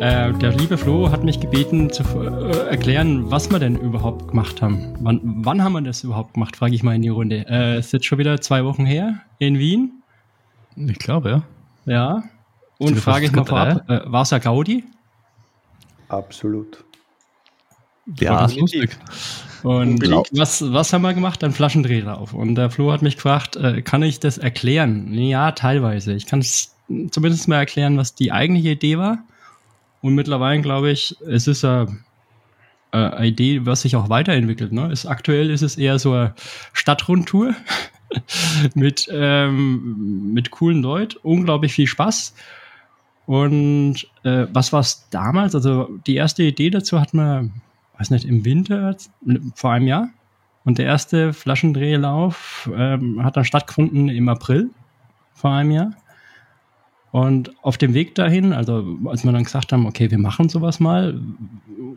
Äh, der liebe Flo hat mich gebeten zu äh, erklären, was wir denn überhaupt gemacht haben. Wann, wann haben wir das überhaupt gemacht, frage ich mal in die Runde. Äh, ist jetzt schon wieder zwei Wochen her in Wien? Ich glaube, ja. Ja. Und frage ich mal vorab, äh, war es ja Gaudi? Absolut. Ja, ist lustig. Und was, was haben wir gemacht? Ein Flaschendrehlauf. Und der Flo hat mich gefragt, äh, kann ich das erklären? Ja, teilweise. Ich kann es zumindest mal erklären, was die eigentliche Idee war. Und mittlerweile glaube ich, es ist eine, eine Idee, was sich auch weiterentwickelt. Ne? Ist, aktuell ist es eher so eine Stadtrundtour mit, ähm, mit coolen Leuten, unglaublich viel Spaß. Und äh, was war es damals? Also die erste Idee dazu hat man, weiß nicht, im Winter vor einem Jahr. Und der erste Flaschendrehlauf ähm, hat dann stattgefunden im April vor einem Jahr. Und auf dem Weg dahin, also als wir dann gesagt haben, okay, wir machen sowas mal,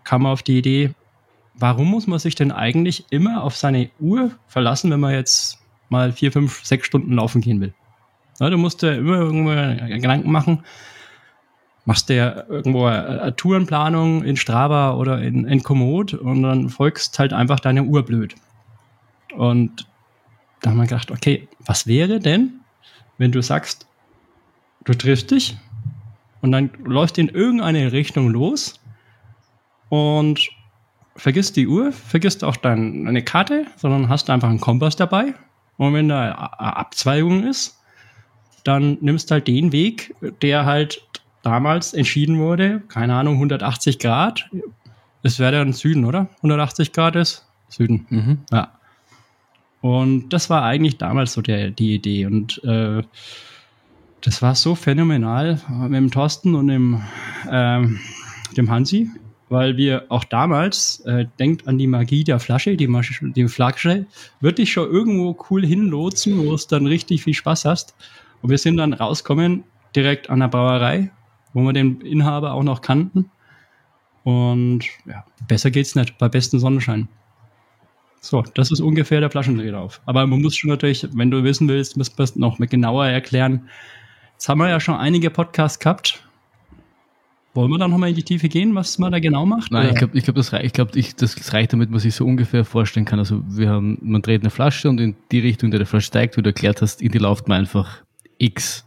kam man auf die Idee, warum muss man sich denn eigentlich immer auf seine Uhr verlassen, wenn man jetzt mal vier, fünf, sechs Stunden laufen gehen will? Ja, du musst dir immer irgendwo Gedanken machen, machst ja irgendwo eine Tourenplanung in Strava oder in, in Komoot und dann folgst halt einfach deine Uhr blöd. Und da haben wir gedacht, okay, was wäre denn, wenn du sagst, du triffst dich und dann läufst in irgendeine Richtung los und vergisst die Uhr, vergisst auch dein, deine Karte, sondern hast einfach einen Kompass dabei. Und wenn da eine Abzweigung ist, dann nimmst halt den Weg, der halt damals entschieden wurde, keine Ahnung, 180 Grad. Es wäre dann Süden, oder? 180 Grad ist Süden. Mhm. Ja. Und das war eigentlich damals so der, die Idee. Und äh, das war so phänomenal mit dem Thorsten und dem, ähm, dem Hansi, weil wir auch damals, äh, denkt an die Magie der Flasche, die, die Flasche, wird dich schon irgendwo cool hinlotsen, wo es dann richtig viel Spaß hast. Und wir sind dann rausgekommen, direkt an der Brauerei, wo wir den Inhaber auch noch kannten. Und ja, besser geht's nicht, bei bestem Sonnenschein. So, das ist ungefähr der Flaschendrehlauf. Aber man muss schon natürlich, wenn du wissen willst, muss man es noch genauer erklären, Jetzt haben wir ja schon einige Podcasts gehabt. Wollen wir dann nochmal in die Tiefe gehen, was man da genau macht? Nein, oder? ich glaube, ich glaub, das, reicht, ich glaub, ich, das reicht, damit man sich so ungefähr vorstellen kann. Also wir haben, man dreht eine Flasche und in die Richtung, in der die Flasche steigt, wie du erklärt hast, in die läuft man einfach x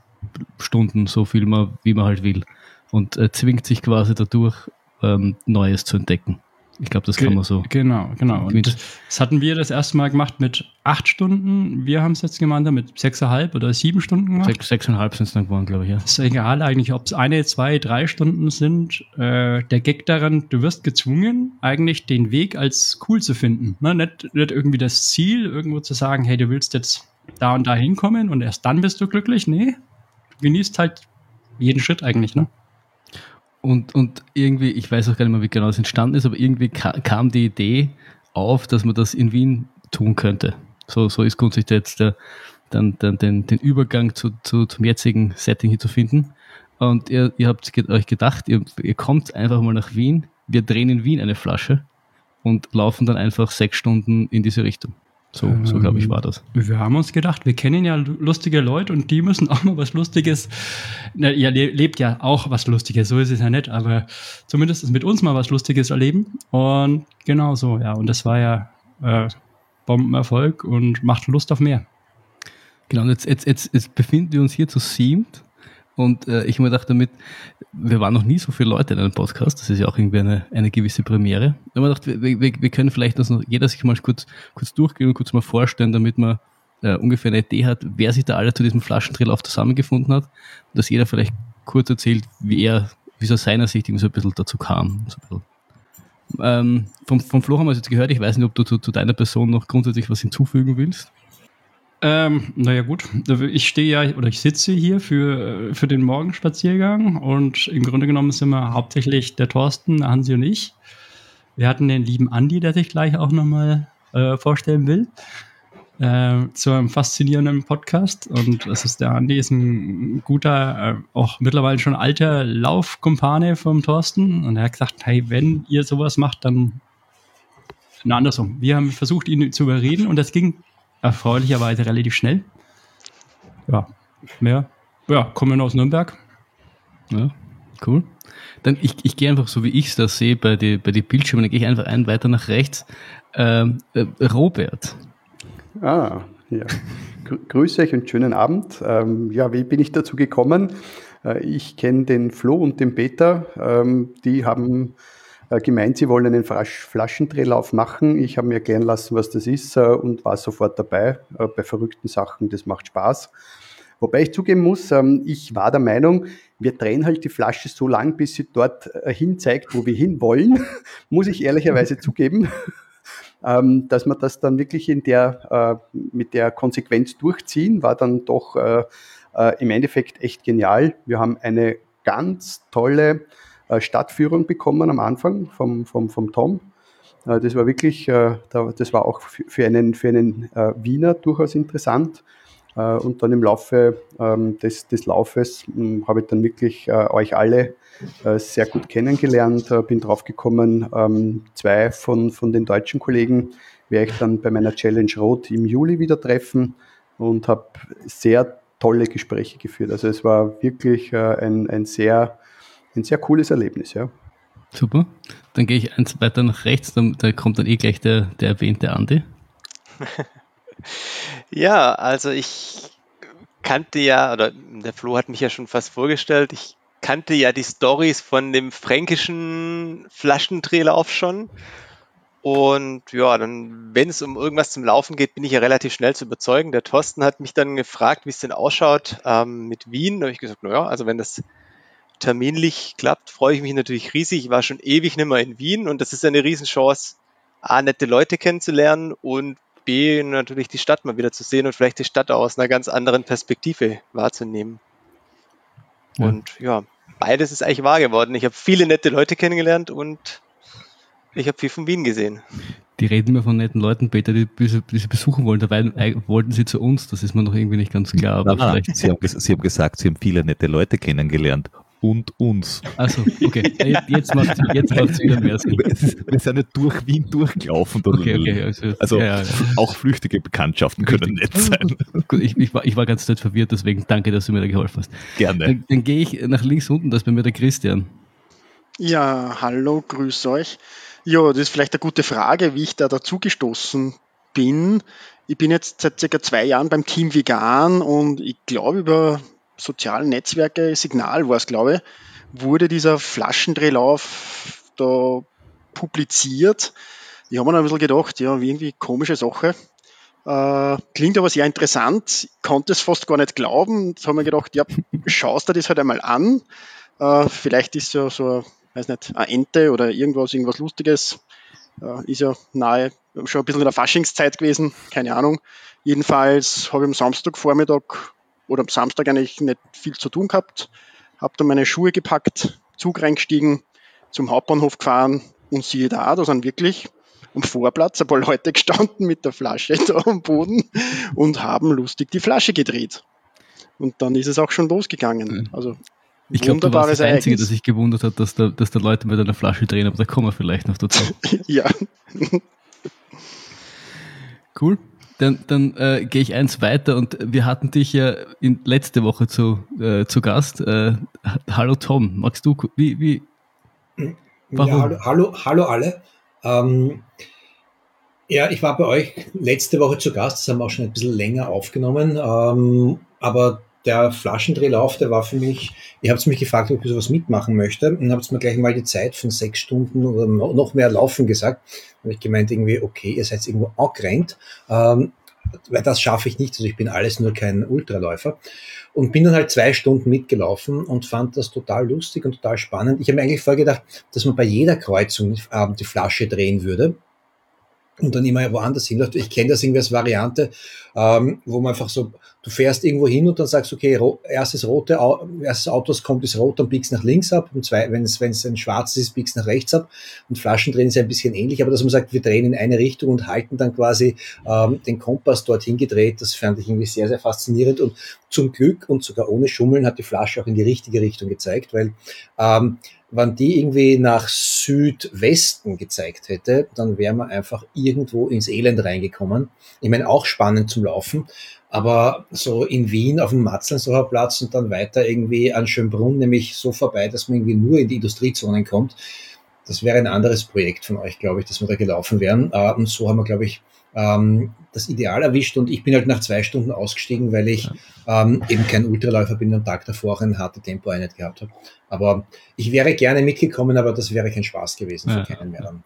Stunden, so viel man, wie man halt will. Und äh, zwingt sich quasi dadurch, ähm, Neues zu entdecken. Ich glaube, das kann man so. Genau, genau. Und das hatten wir das erste Mal gemacht mit acht Stunden. Wir haben es jetzt gemeinsam mit sechseinhalb oder sieben Stunden gemacht. Sechs, sechseinhalb sind es dann geworden, glaube ich, ja. Ist egal eigentlich, ob es eine, zwei, drei Stunden sind. Äh, der Gag daran, du wirst gezwungen, eigentlich den Weg als cool zu finden. Ne? Nicht, nicht irgendwie das Ziel, irgendwo zu sagen, hey, du willst jetzt da und da hinkommen und erst dann bist du glücklich. Nee, du genießt halt jeden Schritt eigentlich, ne? Und, und irgendwie, ich weiß auch gar nicht mehr, wie genau es entstanden ist, aber irgendwie kam die Idee auf, dass man das in Wien tun könnte. So, so ist grundsätzlich jetzt der, dann, dann den, den Übergang zu, zu, zum jetzigen Setting hier zu finden. Und ihr, ihr habt euch gedacht, ihr, ihr kommt einfach mal nach Wien, wir drehen in Wien eine Flasche und laufen dann einfach sechs Stunden in diese Richtung. So, ähm, so glaube ich, war das. Wir haben uns gedacht, wir kennen ja lustige Leute und die müssen auch mal was Lustiges. Na, ihr lebt ja auch was Lustiges, so ist es ja nicht, aber zumindest mit uns mal was Lustiges erleben. Und genau so, ja. Und das war ja äh, Bombenerfolg und macht Lust auf mehr. Genau, und jetzt, jetzt, jetzt, jetzt befinden wir uns hier zu siebt und äh, ich mir gedacht, damit, wir waren noch nie so viele Leute in einem Podcast, das ist ja auch irgendwie eine, eine gewisse Premiere. Habe mir gedacht, wir, wir, wir können vielleicht das noch jeder sich mal kurz, kurz durchgehen und kurz mal vorstellen, damit man äh, ungefähr eine Idee hat, wer sich da alle zu diesem Flaschendrillauf zusammengefunden hat. Und dass jeder vielleicht kurz erzählt, wie er, wie es aus seiner Sicht so ein bisschen dazu kam. So bisschen. Ähm, vom, vom Flo haben wir es jetzt gehört, ich weiß nicht, ob du zu, zu deiner Person noch grundsätzlich was hinzufügen willst. Ähm, naja gut, ich stehe ja oder ich sitze hier für, für den Morgenspaziergang und im Grunde genommen sind wir hauptsächlich der Thorsten, Hansi und ich. Wir hatten den lieben Andi, der sich gleich auch nochmal äh, vorstellen will, äh, zu einem faszinierenden Podcast. Und das ist der Andi, ist ein guter, äh, auch mittlerweile schon alter Laufkumpane vom Thorsten. Und er hat gesagt, hey, wenn ihr sowas macht, dann na, andersrum. Wir haben versucht, ihn zu überreden und das ging erfreulicherweise relativ schnell. Ja, mehr. Ja, kommen aus Nürnberg. Ja. Cool. Dann ich, ich gehe einfach so, wie ich es da sehe, bei den bei die Bildschirmen, dann gehe ich einfach einen weiter nach rechts. Ähm, äh, Robert. Ah, ja. Grüße euch und schönen Abend. Ähm, ja, wie bin ich dazu gekommen? Äh, ich kenne den Flo und den Peter. Ähm, die haben gemeint, sie wollen einen Flaschendrehlauf machen. Ich habe mir erklären lassen, was das ist äh, und war sofort dabei. Äh, bei verrückten Sachen, das macht Spaß. Wobei ich zugeben muss, ähm, ich war der Meinung, wir drehen halt die Flasche so lang, bis sie dort hin zeigt, wo wir hin wollen. muss ich ehrlicherweise zugeben. Ähm, dass wir das dann wirklich in der, mit der Konsequenz durchziehen, war dann doch im Endeffekt echt genial. Wir haben eine ganz tolle äh, Stadtführung bekommen am Anfang vom, vom, vom Tom. Äh, das war wirklich, äh, das war auch für einen, für einen Wiener durchaus interessant. Und dann im Laufe ähm, des, des Laufes hm, habe ich dann wirklich euch alle sehr gut kennengelernt, bin draufgekommen, ähm, zwei von, von den deutschen Kollegen werde ich dann bei meiner Challenge Rot im Juli wieder treffen und habe sehr tolle Gespräche geführt. Also es war wirklich ein, ein sehr ein sehr cooles Erlebnis, ja. Super. Dann gehe ich eins weiter nach rechts, dann, da kommt dann eh gleich der, der erwähnte Andi. ja, also ich kannte ja, oder der Flo hat mich ja schon fast vorgestellt, ich kannte ja die Stories von dem fränkischen Flaschendrehlauf schon. Und ja, dann, wenn es um irgendwas zum Laufen geht, bin ich ja relativ schnell zu überzeugen. Der Thorsten hat mich dann gefragt, wie es denn ausschaut ähm, mit Wien. Da habe ich gesagt, naja, also wenn das terminlich klappt, freue ich mich natürlich riesig. Ich war schon ewig nicht mehr in Wien und das ist eine Riesenchance, A, nette Leute kennenzulernen und B, natürlich die Stadt mal wieder zu sehen und vielleicht die Stadt aus einer ganz anderen Perspektive wahrzunehmen. Ja. Und ja, beides ist eigentlich wahr geworden. Ich habe viele nette Leute kennengelernt und ich habe viel von Wien gesehen. Die reden mir von netten Leuten, Peter, die, die sie besuchen wollen. Dabei wollten sie zu uns, das ist mir noch irgendwie nicht ganz klar. Aber Nein, vielleicht. Sie, haben, sie haben gesagt, sie haben viele nette Leute kennengelernt und uns. Also, okay. Jetzt macht jetzt macht's wieder mehr Sinn. Wir sind nicht durch Wien durchgelaufen. Okay, okay. Also, also ja, ja. auch flüchtige Bekanntschaften können nett sein. Gut, ich, ich, war, ich war ganz nett verwirrt, deswegen danke, dass du mir da geholfen hast. Gerne. Dann, dann gehe ich nach links unten, das ist bei mir der Christian. Ja, hallo, grüß euch. Ja, das ist vielleicht eine gute Frage, wie ich da dazugestoßen bin. Ich bin jetzt seit circa zwei Jahren beim Team Vegan und ich glaube, über sozialen Netzwerke, Signal war es, glaube ich, wurde dieser Flaschendrehlauf da publiziert. Ich habe mir ein bisschen gedacht, ja, irgendwie komische Sache. Äh, klingt aber sehr interessant, konnte es fast gar nicht glauben. Jetzt haben wir gedacht, ja, schaust du das halt einmal an. Äh, vielleicht ist ja so, weiß nicht, eine Ente oder irgendwas, irgendwas Lustiges. Äh, ist ja nahe, schon ein bisschen in der Faschingszeit gewesen, keine Ahnung. Jedenfalls habe ich am Samstagvormittag oder am Samstag eigentlich nicht viel zu tun gehabt. Habe dann meine Schuhe gepackt, Zug reingestiegen, zum Hauptbahnhof gefahren und siehe da, da sind wirklich am Vorplatz ein paar Leute gestanden mit der Flasche da am Boden und haben lustig die Flasche gedreht. Und dann ist es auch schon losgegangen. Also ich glaube, du warst das Einzige, das sich gewundert hat, dass da, dass da Leute mit einer Flasche drehen, aber da kommen wir vielleicht noch dazu. ja. cool. Dann, dann äh, gehe ich eins weiter und wir hatten dich ja in, letzte Woche zu, äh, zu Gast. Äh, hallo Tom, magst du, wie, wie, warum? Ja, hallo, hallo, hallo alle. Ähm, ja, ich war bei euch letzte Woche zu Gast, das haben wir auch schon ein bisschen länger aufgenommen, ähm, aber der Flaschendrehlauf, der war für mich, ihr habt mich gefragt, ob ich sowas mitmachen möchte und habt mir gleich mal die Zeit von sechs Stunden oder noch mehr Laufen gesagt. Und ich gemeint irgendwie, okay, ihr seid irgendwo angerannt, ähm, weil das schaffe ich nicht, also ich bin alles nur kein Ultraläufer. Und bin dann halt zwei Stunden mitgelaufen und fand das total lustig und total spannend. Ich habe mir eigentlich vorgedacht, dass man bei jeder Kreuzung äh, die Flasche drehen würde und dann immer woanders hin. Ich kenne das irgendwie als Variante, ähm, wo man einfach so, du fährst irgendwo hin und dann sagst, okay, ro erstes rote, erstes Auto, das kommt, ist rot, dann biegst nach links ab. Und zwei, wenn es, wenn es ein schwarzes ist, biegst nach rechts ab. Und Flaschendrehen ist ein bisschen ähnlich, aber dass man sagt, wir drehen in eine Richtung und halten dann quasi ähm, den Kompass dorthin gedreht, das fand ich irgendwie sehr, sehr faszinierend. Und zum Glück und sogar ohne Schummeln hat die Flasche auch in die richtige Richtung gezeigt, weil ähm, wenn die irgendwie nach Südwesten gezeigt hätte, dann wären wir einfach irgendwo ins Elend reingekommen. Ich meine, auch spannend zum Laufen, aber so in Wien auf dem Matzlensdorfer Platz und dann weiter irgendwie an Schönbrunn, nämlich so vorbei, dass man irgendwie nur in die Industriezonen kommt, das wäre ein anderes Projekt von euch, glaube ich, dass wir da gelaufen wären. Äh, und so haben wir, glaube ich, ähm, das Ideal erwischt und ich bin halt nach zwei Stunden ausgestiegen, weil ich ähm, eben kein Ultraläufer bin und am Tag davor auch ein harte Tempo-Einheit gehabt habe. Aber ich wäre gerne mitgekommen, aber das wäre kein Spaß gewesen für ja. keinen mehr dann.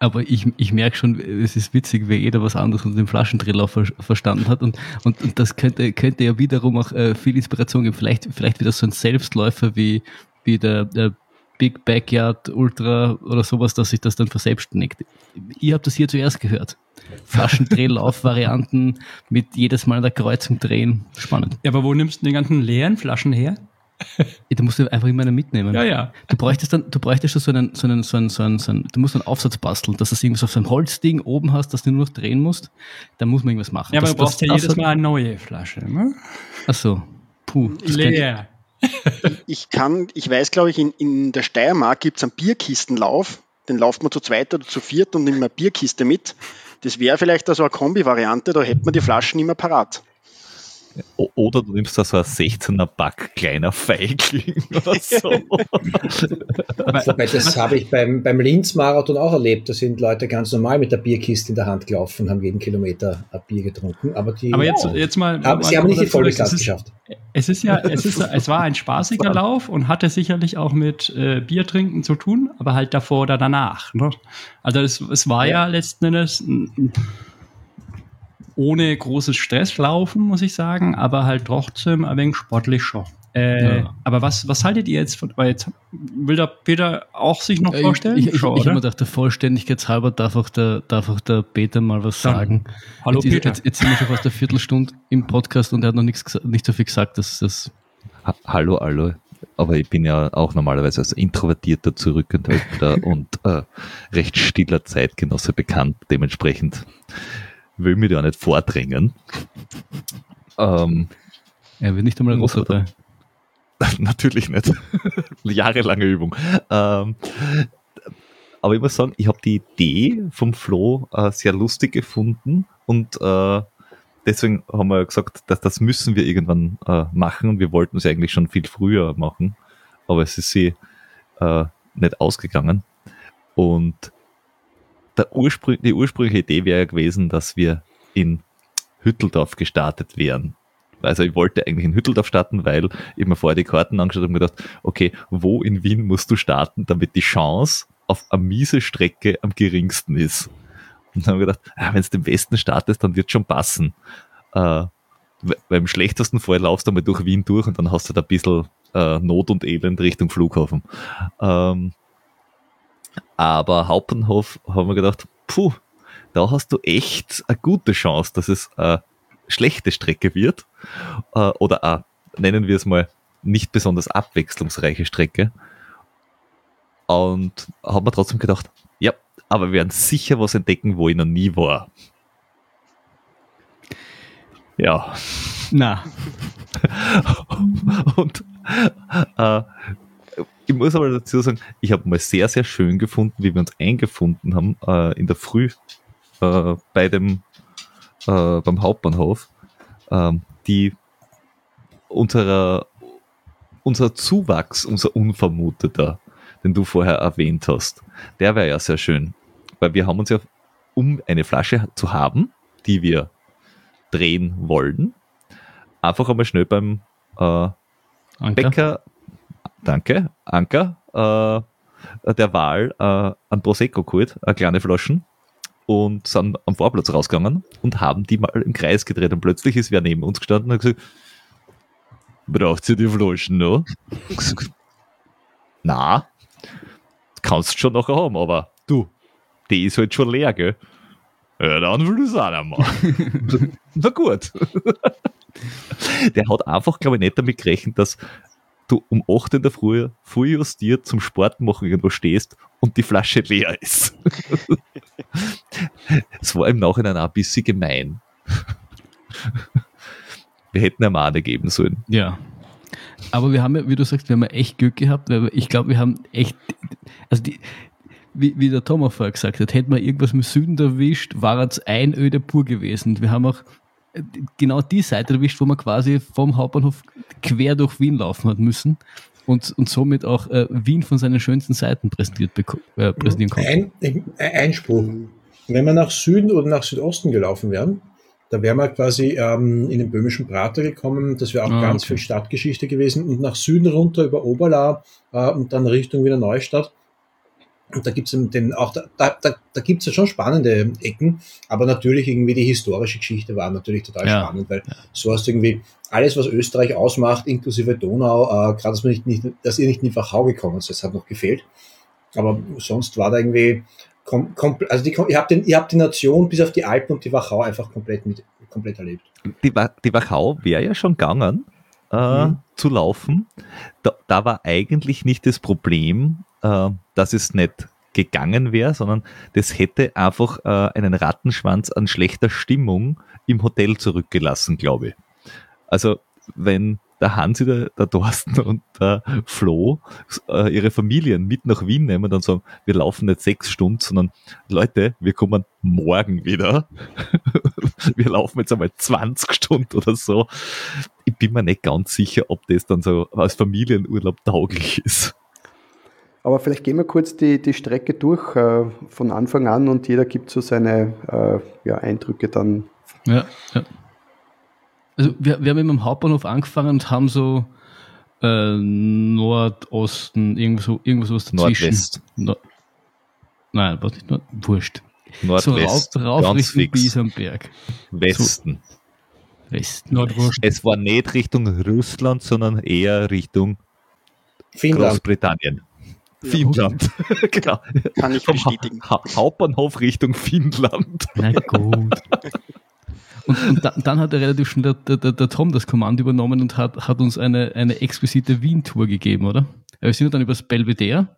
Aber ich, ich merke schon, es ist witzig, wie jeder was anderes unter dem Flaschendrehlauf ver verstanden hat. Und, und, und das könnte, könnte ja wiederum auch äh, viel Inspiration geben. Vielleicht, vielleicht wieder so ein Selbstläufer wie, wie der, der Big Backyard Ultra oder sowas, dass sich das dann verselbstständigt. Ihr habt das hier zuerst gehört. Flaschendrehlauf-Varianten mit jedes Mal an der Kreuzung drehen. Spannend. Ja, aber wo nimmst du die ganzen leeren Flaschen her? Da musst du einfach immer eine mitnehmen. Ja, ja. Du bräuchtest dann, du bräuchtest so einen, so einen, so einen, so einen, so einen du musst einen Aufsatz basteln, dass du es irgendwie so auf so ein Holzding oben hast, dass du nur noch drehen musst. Da muss man irgendwas machen. Ja, aber das, du brauchst ja jedes Mal eine neue Flasche, ne? Ach so. Puh. Leer. ich kann, ich weiß, glaube ich, in, in der Steiermark gibt es einen Bierkistenlauf. Den lauft man zu zweit oder zu viert und nimmt eine Bierkiste mit. Das wäre vielleicht also eine Kombi-Variante, da hätte man die Flaschen immer parat. Oder du nimmst da so ein 16er Pack kleiner Feigling oder so. Wobei, das habe ich beim, beim Linz-Marathon auch erlebt. Da sind Leute ganz normal mit der Bierkiste in der Hand gelaufen und haben jeden Kilometer ein Bier getrunken. Aber, die, aber jetzt, jetzt mal. Aber, sie haben nicht die volle Klasse geschafft. Es ist ja, es, ist, es war ein spaßiger Lauf und hatte sicherlich auch mit äh, Biertrinken zu tun, aber halt davor oder danach. Ne? Also es, es war ja, ja letzten Endes ohne großes Stress laufen, muss ich sagen, aber halt trotzdem ein wenig sportlich schon. Äh, ja. Aber was, was haltet ihr jetzt von, weil jetzt will der Peter auch sich noch vorstellen? Ich, ich, ich, ich habe mir gedacht, der Vollständigkeitshalber darf auch der, darf auch der Peter mal was Dann. sagen. Hallo jetzt, Peter. Jetzt, jetzt, sind wir schon fast eine Viertelstunde im Podcast und er hat noch nichts, nicht so viel gesagt. Dass, dass ha hallo, hallo. Aber ich bin ja auch normalerweise als introvertierter, zurückhaltender und äh, recht stiller Zeitgenosse bekannt. Dementsprechend will mir da nicht vordrängen. Ähm, er wird nicht einmal rosa da. Natürlich nicht. Jahrelange Übung. Ähm, aber ich muss sagen, ich habe die Idee vom Flo äh, sehr lustig gefunden und äh, deswegen haben wir gesagt, dass das müssen wir irgendwann äh, machen. Wir wollten es eigentlich schon viel früher machen, aber es ist sie äh, nicht ausgegangen. Und Ursprung, die ursprüngliche Idee wäre ja gewesen, dass wir in Hütteldorf gestartet wären. Also ich wollte eigentlich in Hütteldorf starten, weil ich mir vorher die Karten angeschaut habe und gedacht, okay, wo in Wien musst du starten, damit die Chance auf eine miese Strecke am geringsten ist. Und dann habe ich gedacht, ah, wenn es den Westen startest, dann wird schon passen. Äh, beim schlechtesten Fall laufst du mal durch Wien durch und dann hast du da ein bisschen äh, Not und Elend Richtung Flughafen. Ähm, aber Hauptenhof haben wir gedacht, puh, da hast du echt eine gute Chance, dass es eine schlechte Strecke wird äh, oder eine, nennen wir es mal, nicht besonders abwechslungsreiche Strecke. Und haben wir trotzdem gedacht, ja, aber wir werden sicher was entdecken, wo ich noch nie war. Ja. Na. und äh, ich muss aber dazu sagen, ich habe mal sehr, sehr schön gefunden, wie wir uns eingefunden haben äh, in der Früh äh, bei dem äh, beim Hauptbahnhof, ähm, die unserer unser Zuwachs, unser Unvermuteter, den du vorher erwähnt hast, der wäre ja sehr schön. Weil wir haben uns ja, um eine Flasche zu haben, die wir drehen wollen, einfach einmal schnell beim äh, Bäcker danke, Anker, äh, der Wahl äh, an Prosecco geholt, eine kleine Flaschen und sind am Vorplatz rausgegangen und haben die mal im Kreis gedreht und plötzlich ist wer neben uns gestanden und hat gesagt, braucht ihr die Flaschen noch? Na, kannst du schon noch haben, aber du, die ist halt schon leer, gell? Ja, dann will ich es auch machen. Na gut. Der hat einfach, glaube ich, nicht damit gerechnet, dass du um 8 in der Früh, früh justiert zum Sport machen irgendwo stehst und die Flasche leer ist. Es war im Nachhinein auch ein bisschen gemein. Wir hätten eine Mahne geben sollen. Ja. Aber wir haben ja, wie du sagst, wir haben ja echt Glück gehabt, weil ich glaube, wir haben echt, also die, wie, wie der Thomas vorher gesagt hat, hätten wir irgendwas im Süden erwischt, war es Einöde pur gewesen. Wir haben auch genau die Seite erwischt, wo man quasi vom Hauptbahnhof quer durch Wien laufen hat müssen und, und somit auch äh, Wien von seinen schönsten Seiten präsentiert, äh, präsentieren konnte. Ein, Einspruch. Wenn wir nach Süden oder nach Südosten gelaufen wären, da wären wir quasi ähm, in den böhmischen Prater gekommen. Das wäre auch ah, ganz okay. viel Stadtgeschichte gewesen. Und nach Süden runter über Oberla äh, und dann Richtung wieder Neustadt. Und da gibt's den auch da, da, da, da gibt's ja schon spannende Ecken, aber natürlich irgendwie die historische Geschichte war natürlich total ja. spannend, weil so hast du irgendwie alles, was Österreich ausmacht, inklusive Donau, äh, gerade dass, man nicht, nicht, dass ihr nicht in die Wachau gekommen seid, das hat noch gefehlt. Aber sonst war da irgendwie, kom, kom, also die, ihr, habt den, ihr habt die Nation bis auf die Alpen und die Wachau einfach komplett, mit, komplett erlebt. Die, die Wachau wäre ja schon gegangen. Äh, mhm. zu laufen. Da, da war eigentlich nicht das Problem, äh, dass es nicht gegangen wäre, sondern das hätte einfach äh, einen Rattenschwanz an schlechter Stimmung im Hotel zurückgelassen, glaube ich. Also wenn der Hansi, der, der Thorsten und der Flo äh, ihre Familien mit nach Wien nehmen und sagen, wir laufen nicht sechs Stunden, sondern Leute, wir kommen morgen wieder. wir laufen jetzt einmal 20 Stunden oder so. Ich bin mir nicht ganz sicher, ob das dann so als Familienurlaub tauglich ist. Aber vielleicht gehen wir kurz die, die Strecke durch äh, von Anfang an und jeder gibt so seine äh, ja, Eindrücke dann. Ja, ja. Also wir, wir haben eben am Hauptbahnhof angefangen und haben so äh, Nordosten, irgendwo, irgendwas was dazwischen. Nordwest. No Nein, was nicht, Nord wurscht. Nordwest. So rauf, rauf Richtung Biesenberg. Westen. So, Westen. Nordwurst. Es war nicht Richtung Russland, sondern eher Richtung Finnland. Großbritannien. Finnland. genau. Kann ich bestätigen. Ha Hauptbahnhof Richtung Finnland. Na gut. Und, und da, dann hat er relativ schnell der, der, der, Tom das Kommando übernommen und hat, hat uns eine, eine exquisite Wien-Tour gegeben, oder? Wir sind dann übers Belvedere.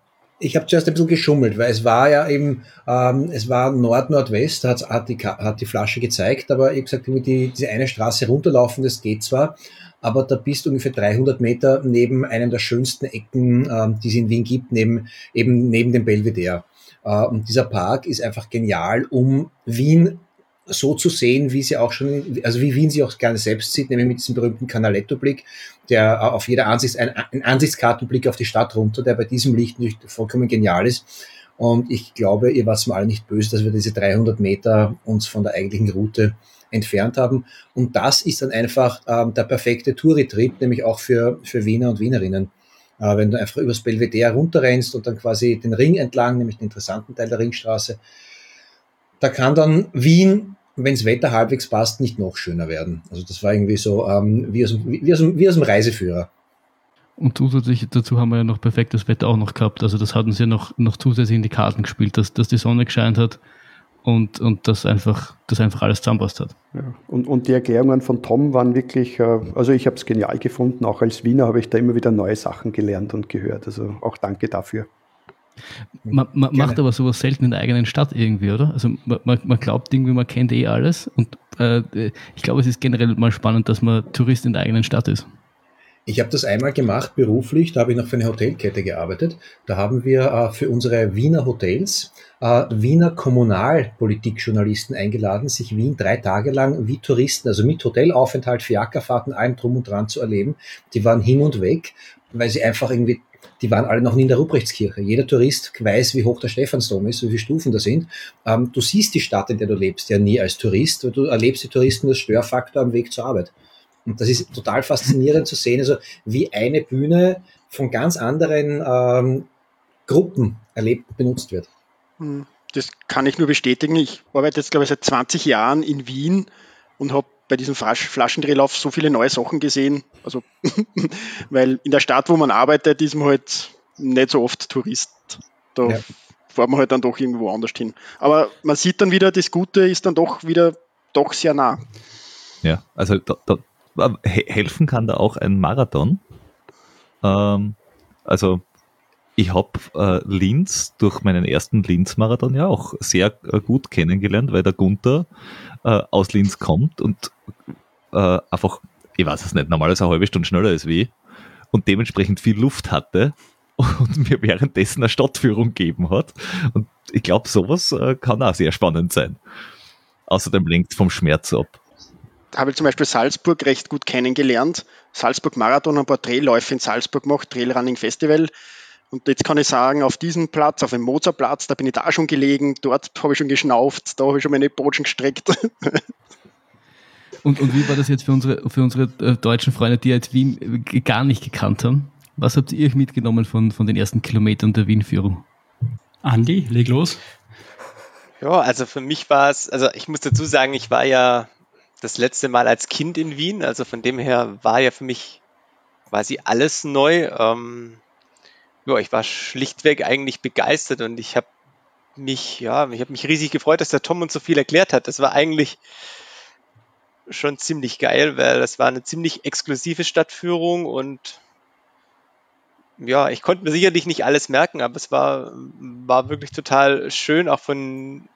Ich habe zuerst ein bisschen geschummelt, weil es war ja eben, ähm, es war Nord-Nordwest, hat, hat, die, hat die Flasche gezeigt, aber ich habe gesagt, die, diese eine Straße runterlaufen, das geht zwar, aber da bist du ungefähr 300 Meter neben einem der schönsten Ecken, ähm, die es in Wien gibt, neben, eben neben dem Belvedere. Äh, und dieser Park ist einfach genial, um Wien so zu sehen, wie sie auch schon, also wie Wien sie auch gerne selbst sieht, nämlich mit diesem berühmten Canaletto-Blick, der auf jeder Ansicht, ein, ein Ansichtskartenblick auf die Stadt runter, der bei diesem Licht nicht vollkommen genial ist. Und ich glaube, ihr wart mal alle nicht böse, dass wir diese 300 Meter uns von der eigentlichen Route entfernt haben. Und das ist dann einfach ähm, der perfekte Touritrip, nämlich auch für, für Wiener und Wienerinnen. Äh, wenn du einfach übers Belvedere runterrennst und dann quasi den Ring entlang, nämlich den interessanten Teil der Ringstraße, da kann dann Wien, wenn das Wetter halbwegs passt, nicht noch schöner werden. Also das war irgendwie so ähm, wie, aus, wie, aus, wie aus dem Reiseführer. Und zusätzlich dazu haben wir ja noch perfektes Wetter auch noch gehabt. Also das hat uns ja noch, noch zusätzlich in die Karten gespielt, dass, dass die Sonne gescheint hat und, und das einfach, das einfach alles zusammenpasst hat. Ja. Und, und die Erklärungen von Tom waren wirklich, äh, also ich habe es genial gefunden, auch als Wiener habe ich da immer wieder neue Sachen gelernt und gehört. Also auch danke dafür. Man, man macht aber sowas selten in der eigenen Stadt irgendwie, oder? Also man, man glaubt irgendwie, man kennt eh alles und äh, ich glaube, es ist generell mal spannend, dass man Tourist in der eigenen Stadt ist. Ich habe das einmal gemacht beruflich, da habe ich noch für eine Hotelkette gearbeitet. Da haben wir äh, für unsere Wiener Hotels äh, Wiener Kommunalpolitikjournalisten eingeladen, sich Wien drei Tage lang wie Touristen, also mit Hotelaufenthalt, Fiakerfahrten, allem drum und dran zu erleben. Die waren hin und weg, weil sie einfach irgendwie die waren alle noch nie in der Ruprechtskirche. Jeder Tourist weiß, wie hoch der Stephansdom ist, wie viele Stufen da sind. Ähm, du siehst die Stadt, in der du lebst, ja nie als Tourist, weil du erlebst die Touristen als Störfaktor am Weg zur Arbeit. Und das ist total faszinierend zu sehen, also wie eine Bühne von ganz anderen ähm, Gruppen erlebt benutzt wird. Hm, das kann ich nur bestätigen. Ich arbeite jetzt, glaube ich, seit 20 Jahren in Wien und habe bei diesem Flaschendrehlauf so viele neue Sachen gesehen. Also, weil in der Stadt, wo man arbeitet, ist man halt nicht so oft Tourist. Da ja. fährt man halt dann doch irgendwo anders hin. Aber man sieht dann wieder, das Gute ist dann doch wieder doch sehr nah. Ja, also da, da, helfen kann da auch ein Marathon. Ähm, also ich habe äh, Linz durch meinen ersten Linz-Marathon ja auch sehr äh, gut kennengelernt, weil der Gunther äh, aus Linz kommt und äh, einfach, ich weiß es nicht, normalerweise eine halbe Stunde schneller ist wie und dementsprechend viel Luft hatte und mir währenddessen eine Stadtführung gegeben hat. Und ich glaube, sowas äh, kann auch sehr spannend sein. Außerdem lenkt vom Schmerz ab. Habe ich zum Beispiel Salzburg recht gut kennengelernt. Salzburg Marathon, ein paar Trailläufe in Salzburg gemacht, Trailrunning Festival. Und jetzt kann ich sagen, auf diesem Platz, auf dem Mozartplatz, da bin ich da schon gelegen, dort habe ich schon geschnauft, da habe ich schon meine Botschen gestreckt. Und, und wie war das jetzt für unsere, für unsere äh, deutschen Freunde, die jetzt Wien gar nicht gekannt haben? Was habt ihr mitgenommen von, von den ersten Kilometern der Wien-Führung? Andi, leg los. Ja, also für mich war es, also ich muss dazu sagen, ich war ja das letzte Mal als Kind in Wien, also von dem her war ja für mich quasi alles neu. Ähm, ja, ich war schlichtweg eigentlich begeistert und ich habe mich, ja, ich habe mich riesig gefreut, dass der Tom uns so viel erklärt hat. Das war eigentlich schon ziemlich geil, weil das war eine ziemlich exklusive Stadtführung und ja, ich konnte mir sicherlich nicht alles merken, aber es war, war wirklich total schön, auch von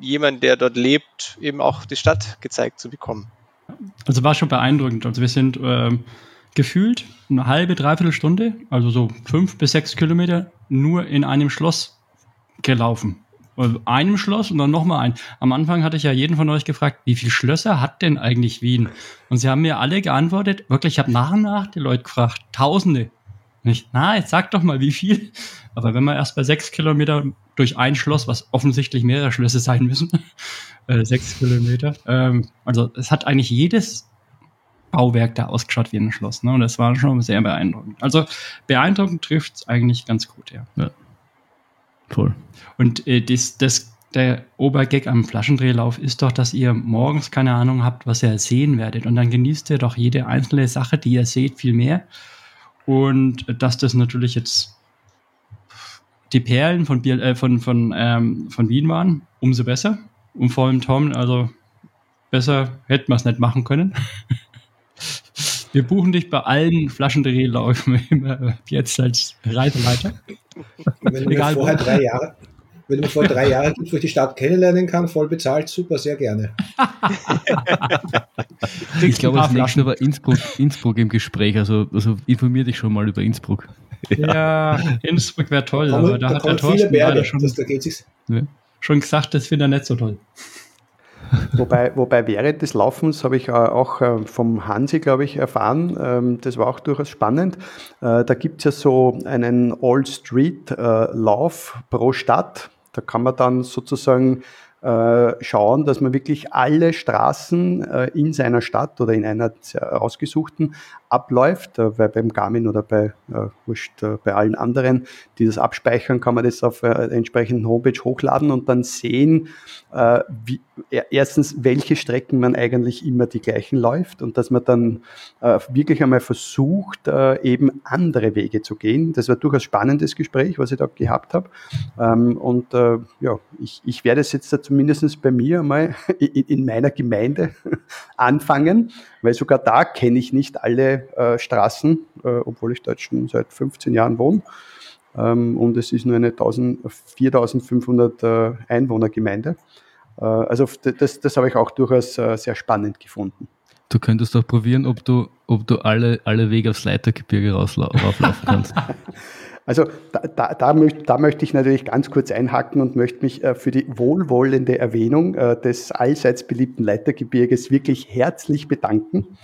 jemand, der dort lebt, eben auch die Stadt gezeigt zu bekommen. Also war schon beeindruckend. Also wir sind äh, gefühlt eine halbe, dreiviertel Stunde, also so fünf bis sechs Kilometer, nur in einem Schloss gelaufen. Also einem Schloss und dann nochmal ein. Am Anfang hatte ich ja jeden von euch gefragt, wie viele Schlösser hat denn eigentlich Wien? Und sie haben mir alle geantwortet, wirklich, ich habe nach und nach die Leute gefragt, Tausende. Nicht, na, jetzt sag doch mal, wie viel. Aber wenn man erst bei sechs Kilometer durch ein Schloss, was offensichtlich mehrere Schlösser sein müssen, äh, sechs Kilometer, ähm, also es hat eigentlich jedes Bauwerk da ausgeschaut wie ein Schloss. Ne? Und das war schon sehr beeindruckend. Also beeindruckend trifft es eigentlich ganz gut, ja. ja. Voll. Und äh, das, das, der Obergag am Flaschendrehlauf ist doch, dass ihr morgens keine Ahnung habt, was ihr sehen werdet. Und dann genießt ihr doch jede einzelne Sache, die ihr seht, viel mehr. Und dass das natürlich jetzt die Perlen von, Biel, äh, von, von, ähm, von Wien waren, umso besser. Und vor allem Tom, also besser hätten wir es nicht machen können. Wir buchen dich bei allen Flaschendrehläufen immer jetzt als Reiterleiter. Wenn du Egal, vorher drei Jahre, wenn du mir vor drei Jahren gibst, wo ich die Stadt kennenlernen kann, voll bezahlt, super, sehr gerne. ich glaube, das nächste war Innsbruck, Innsbruck im Gespräch, also, also informier dich schon mal über Innsbruck. Ja, Innsbruck wäre toll, aber da, da hat der Thorsten Berge, schon, das, da ja. schon gesagt, das findet er nicht so toll. Wobei, wobei während des Laufens habe ich äh, auch äh, vom Hansi, glaube ich, erfahren, ähm, das war auch durchaus spannend. Äh, da gibt es ja so einen All-Street-Lauf pro Stadt. Da kann man dann sozusagen schauen, dass man wirklich alle Straßen äh, in seiner Stadt oder in einer ausgesuchten abläuft, äh, weil beim Garmin oder bei, wurscht, bei allen anderen, die das abspeichern, kann man das auf der entsprechenden Homepage hochladen und dann sehen, wie, erstens, welche Strecken man eigentlich immer die gleichen läuft und dass man dann wirklich einmal versucht, eben andere Wege zu gehen. Das war durchaus spannendes Gespräch, was ich da gehabt habe. Ähm, und ja, ich, ich werde es jetzt dazu zumindest bei mir mal in, in meiner Gemeinde anfangen, weil sogar da kenne ich nicht alle äh, Straßen, äh, obwohl ich dort schon seit 15 Jahren wohne. Ähm, und es ist nur eine 4500 äh, Einwohnergemeinde. Also das, das habe ich auch durchaus sehr spannend gefunden. Du könntest doch probieren, ob du, ob du alle, alle Wege aufs Leitergebirge rauflaufen kannst. Also da, da, da, möcht, da, möchte ich natürlich ganz kurz einhaken und möchte mich äh, für die wohlwollende Erwähnung äh, des allseits beliebten Leitergebirges wirklich herzlich bedanken.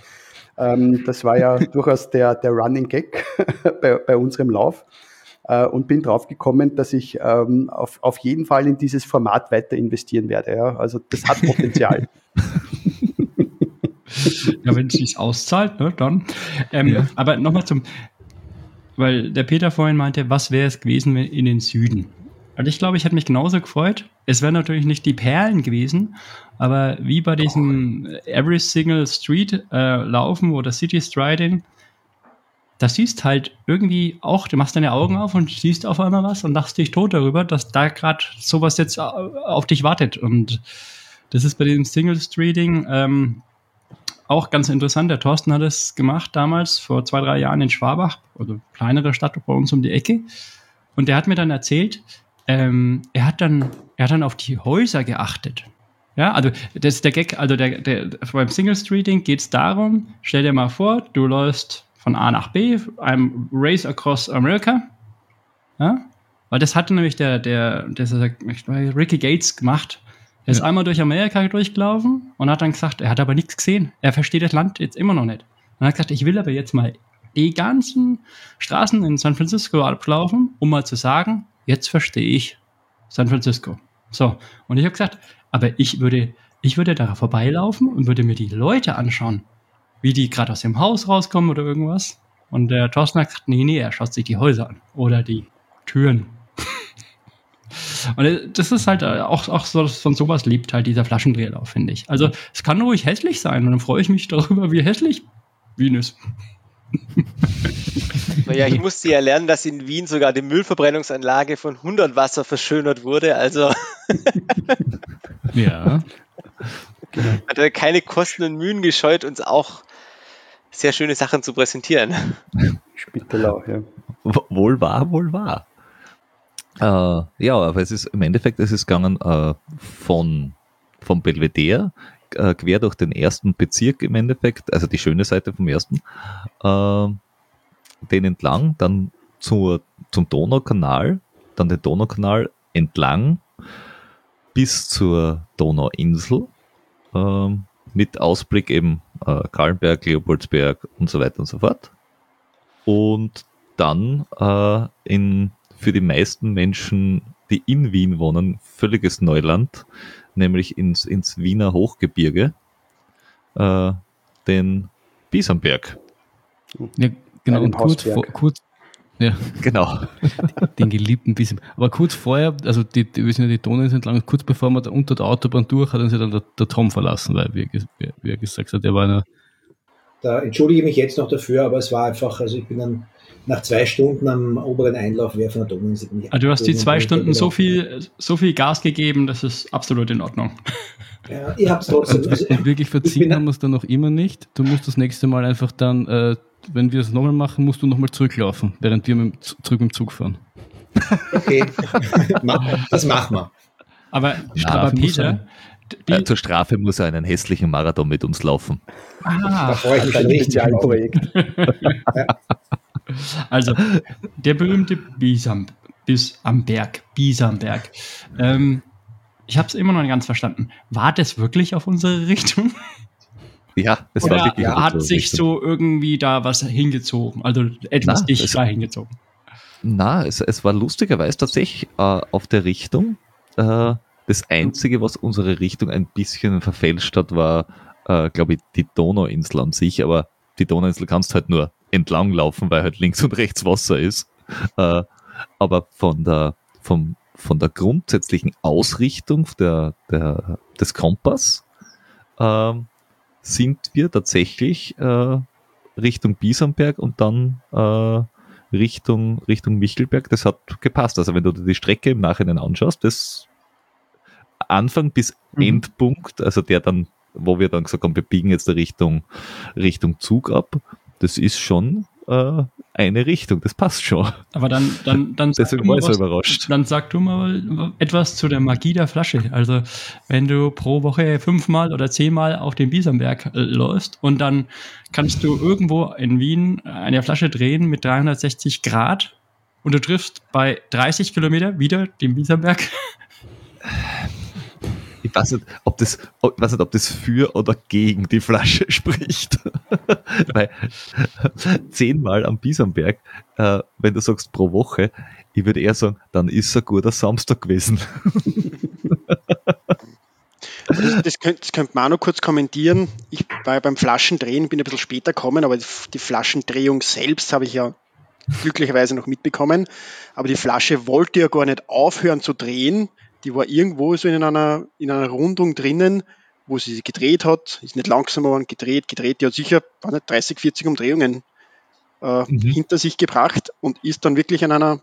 Ähm, das war ja durchaus der, der Running Gag bei, bei, unserem Lauf äh, und bin drauf gekommen, dass ich ähm, auf, auf jeden Fall in dieses Format weiter investieren werde. Ja? Also das hat Potenzial. ja, wenn es sich auszahlt, ne, dann. Ähm, ja. Aber nochmal zum, weil der Peter vorhin meinte, was wäre es gewesen in den Süden? Und ich glaube, ich hätte mich genauso gefreut. Es wären natürlich nicht die Perlen gewesen, aber wie bei diesem Every Single Street äh, Laufen oder City Striding, da siehst halt irgendwie auch, du machst deine Augen auf und siehst auf einmal was und lachst dich tot darüber, dass da gerade sowas jetzt auf dich wartet. Und das ist bei dem Single Streeting ähm, auch ganz interessant, der Thorsten hat es gemacht damals, vor zwei, drei Jahren in Schwabach, also kleinere Stadt bei uns um die Ecke. Und der hat mir dann erzählt, ähm, er, hat dann, er hat dann auf die Häuser geachtet. Ja, also das ist der Gag, also der, der, beim Single Streeting geht es darum, stell dir mal vor, du läufst von A nach B, einem Race Across America. Ja? Weil das hatte nämlich der, der, der, der Ricky Gates gemacht. Er ist ja. einmal durch Amerika durchgelaufen und hat dann gesagt, er hat aber nichts gesehen. Er versteht das Land jetzt immer noch nicht. Und er hat gesagt, ich will aber jetzt mal die ganzen Straßen in San Francisco ablaufen, um mal zu sagen, jetzt verstehe ich San Francisco. So, und ich habe gesagt, aber ich würde, ich würde da vorbeilaufen und würde mir die Leute anschauen, wie die gerade aus dem Haus rauskommen oder irgendwas. Und der Thorsten hat gesagt, nee, nee, er schaut sich die Häuser an oder die Türen. Und das ist halt auch, auch so, von sowas lebt halt dieser Flaschendrehlauf, finde ich. Also es kann ruhig hässlich sein und dann freue ich mich darüber, wie hässlich Wien ist. Naja, ich musste ja lernen, dass in Wien sogar die Müllverbrennungsanlage von 100 Wasser verschönert wurde, also. ja. Hat er keine Kosten und Mühen gescheut, uns auch sehr schöne Sachen zu präsentieren. Spittelau, ja. Wohl wahr, wohl wahr. Äh, ja, aber es ist im Endeffekt, es ist gegangen äh, von, von Belvedere äh, quer durch den ersten Bezirk im Endeffekt, also die schöne Seite vom ersten, äh, den entlang, dann zur, zum Donaukanal, dann den Donaukanal entlang bis zur Donauinsel äh, mit Ausblick eben äh, Kahlenberg, Leopoldsberg und so weiter und so fort. Und dann äh, in, für die meisten Menschen, die in Wien wohnen, völliges Neuland, nämlich ins, ins Wiener Hochgebirge, äh, den Biesenberg. Ja, genau, und kurz, vor, kurz, ja. Genau. Den geliebten Bissen. Aber kurz vorher, also die, die, wir sind ja die Donau entlang, kurz bevor wir da unter der Autobahn durch, hat uns ja dann der, der Tom verlassen, weil, wie, wie, wie er gesagt hat, der war einer. Da entschuldige ich mich jetzt noch dafür, aber es war einfach, also ich bin dann nach zwei Stunden am oberen Einlauf wäre von der Donauinsel. Also du hast die zwei Stunden so viel, so viel Gas gegeben, das ist absolut in Ordnung. Ja, ihr habt es trotzdem. Also, wirklich verziehen haben wir es dann noch immer nicht. Du musst das nächste Mal einfach dann äh, wenn wir es nochmal machen, musst du nochmal zurücklaufen, während wir mit, zurück mit dem Zug fahren. Okay, das machen wir. Aber, aber Peter, äh, zur Strafe muss er einen hässlichen Marathon mit uns laufen. Ah, da freue ich mich ein Projekt. Also, der berühmte Bisam, bis am Berg, Bisamberg. Ähm, ich habe es immer noch nicht ganz verstanden. War das wirklich auf unsere Richtung? Ja, es Oder war wirklich. Hat so sich so irgendwie da was hingezogen, also etwas Na, dichter hingezogen. Na, es, es war lustigerweise tatsächlich äh, auf der Richtung. Äh, das Einzige, was unsere Richtung ein bisschen verfälscht hat, war, äh, glaube ich, die Donauinsel an sich. Aber die Donauinsel kannst halt nur entlang laufen, weil halt links und rechts Wasser ist. Äh, aber von der, vom, von der grundsätzlichen Ausrichtung der, der, des Kompass ähm, sind wir tatsächlich äh, Richtung Biesenberg und dann äh, Richtung, Richtung Michelberg. Das hat gepasst. Also wenn du dir die Strecke im Nachhinein anschaust, das Anfang bis mhm. Endpunkt, also der dann, wo wir dann gesagt haben, wir biegen jetzt Richtung, Richtung Zug ab, das ist schon äh, eine Richtung, das passt schon. Aber dann, dann, dann, sag Deswegen war ich so überrascht. dann sag du mal etwas zu der Magie der Flasche. Also, wenn du pro Woche fünfmal oder zehnmal auf den Biesenberg äh, läufst und dann kannst du irgendwo in Wien eine Flasche drehen mit 360 Grad und du triffst bei 30 Kilometer wieder den Biesenberg. ich weiß nicht, ob das, ich weiß nicht, ob das für oder gegen die Flasche spricht. Weil zehnmal am Biesenberg, äh, wenn du sagst pro Woche, ich würde eher sagen, dann ist ein guter Samstag gewesen. Das, das, könnte, das könnte man auch noch kurz kommentieren. Ich war ja beim Flaschendrehen, bin ein bisschen später gekommen, aber die Flaschendrehung selbst habe ich ja glücklicherweise noch mitbekommen. Aber die Flasche wollte ja gar nicht aufhören zu drehen, die war irgendwo so in einer, in einer Rundung drinnen, wo sie gedreht hat, ist nicht langsamer geworden, gedreht, gedreht, die hat sicher war nicht, 30, 40 Umdrehungen äh, mhm. hinter sich gebracht und ist dann wirklich in einer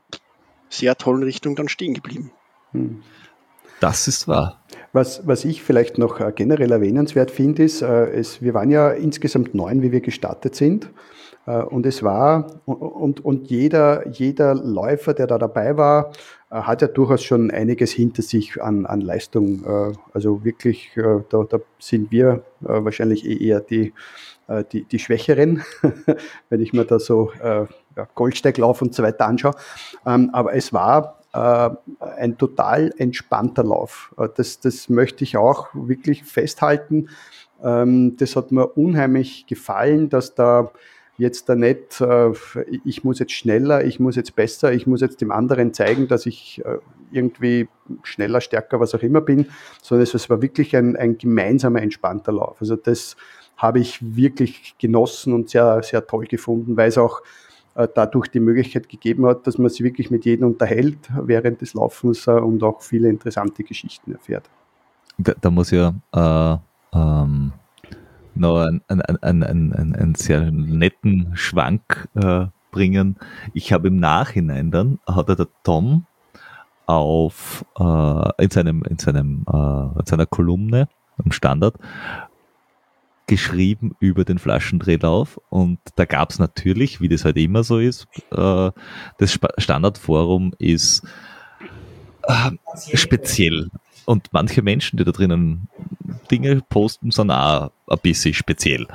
sehr tollen Richtung dann stehen geblieben. Hm. Das ist wahr. Was, was ich vielleicht noch äh, generell erwähnenswert finde, ist, äh, es, wir waren ja insgesamt neun, wie wir gestartet sind. Äh, und es war, und, und jeder, jeder Läufer, der da dabei war, hat ja durchaus schon einiges hinter sich an, an Leistung. Äh, also wirklich, äh, da, da sind wir äh, wahrscheinlich eh eher die, die, die Schwächeren, wenn ich mir da so ja, Goldsteiglauf und so weiter anschaue. Ähm, aber es war ein total entspannter Lauf. Das, das möchte ich auch wirklich festhalten. Ähm, das hat mir unheimlich gefallen, dass da jetzt da nicht, äh, ich muss jetzt schneller, ich muss jetzt besser, ich muss jetzt dem anderen zeigen, dass ich äh, irgendwie schneller, stärker, was auch immer bin, sondern es war wirklich ein, ein gemeinsamer, entspannter Lauf. Also das habe ich wirklich genossen und sehr, sehr toll gefunden, weil es auch äh, dadurch die Möglichkeit gegeben hat, dass man sich wirklich mit jedem unterhält während des Laufens und auch viele interessante Geschichten erfährt. Da, da muss ja äh, ähm noch einen, einen, einen, einen, sehr netten Schwank äh, bringen. Ich habe im Nachhinein dann, hat er der Tom auf äh, in seinem, in seinem, äh, in seiner Kolumne im Standard geschrieben über den Flaschendrehlauf und da gab es natürlich, wie das halt immer so ist, äh, das Standardforum ist äh, speziell. Und manche Menschen, die da drinnen Dinge posten, sind auch ein bisschen speziell.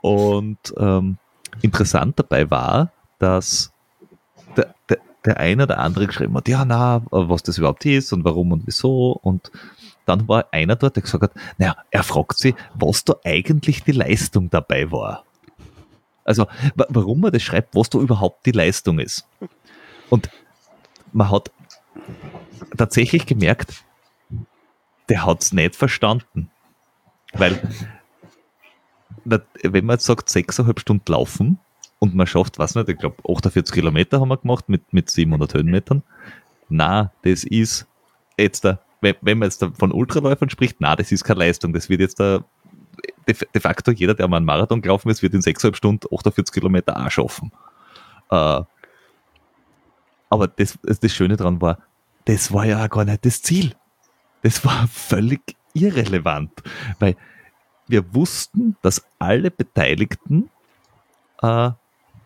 Und ähm, interessant dabei war, dass der, der, der eine oder andere geschrieben hat, ja, na, was das überhaupt ist und warum und wieso. Und dann war einer dort, der gesagt hat, naja, er fragt sich, was da eigentlich die Leistung dabei war. Also, warum er das schreibt, was da überhaupt die Leistung ist. Und man hat tatsächlich gemerkt, der hat es nicht verstanden. Weil, wenn man jetzt sagt, sechseinhalb Stunden laufen und man schafft, was nicht, ich glaube 48 Kilometer haben wir gemacht mit, mit 700 Höhenmetern. Na, das ist jetzt da, wenn, wenn man jetzt von Ultraläufern spricht, na, das ist keine Leistung. Das wird jetzt da de, facto jeder, der mal einen Marathon gelaufen ist, wird in sechseinhalb Stunden 48 Kilometer auch schaffen. Äh, aber das, das Schöne daran war, das war ja gar nicht das Ziel. Das war völlig irrelevant, weil wir wussten, dass alle Beteiligten äh,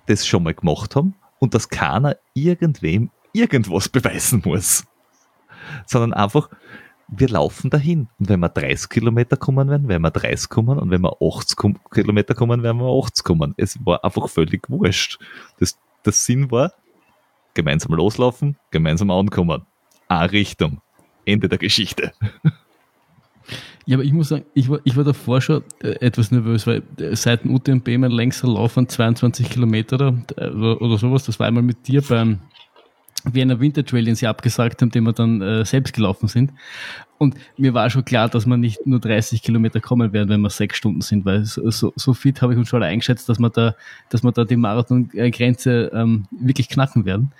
das schon mal gemacht haben und dass keiner irgendwem irgendwas beweisen muss, sondern einfach, wir laufen dahin. Und wenn wir 30 Kilometer kommen werden, werden wir 30 kommen und wenn wir 80 Kilometer kommen, werden wir 80 kommen. Es war einfach völlig wurscht. Das, das Sinn war, gemeinsam loslaufen, gemeinsam ankommen. Eine Richtung. Ende der Geschichte. Ja, aber ich muss sagen, ich war, ich war davor schon äh, etwas nervös, weil äh, seit dem UTMB mein längster Lauf von 22 Kilometer oder, äh, oder sowas, das war einmal mit dir beim Vienna Winter Trail, den sie abgesagt haben, den wir dann äh, selbst gelaufen sind. Und mir war schon klar, dass wir nicht nur 30 Kilometer kommen werden, wenn wir sechs Stunden sind, weil so, so, so fit habe ich uns schon eingeschätzt, dass wir da, dass wir da die Marathon-Grenze ähm, wirklich knacken werden.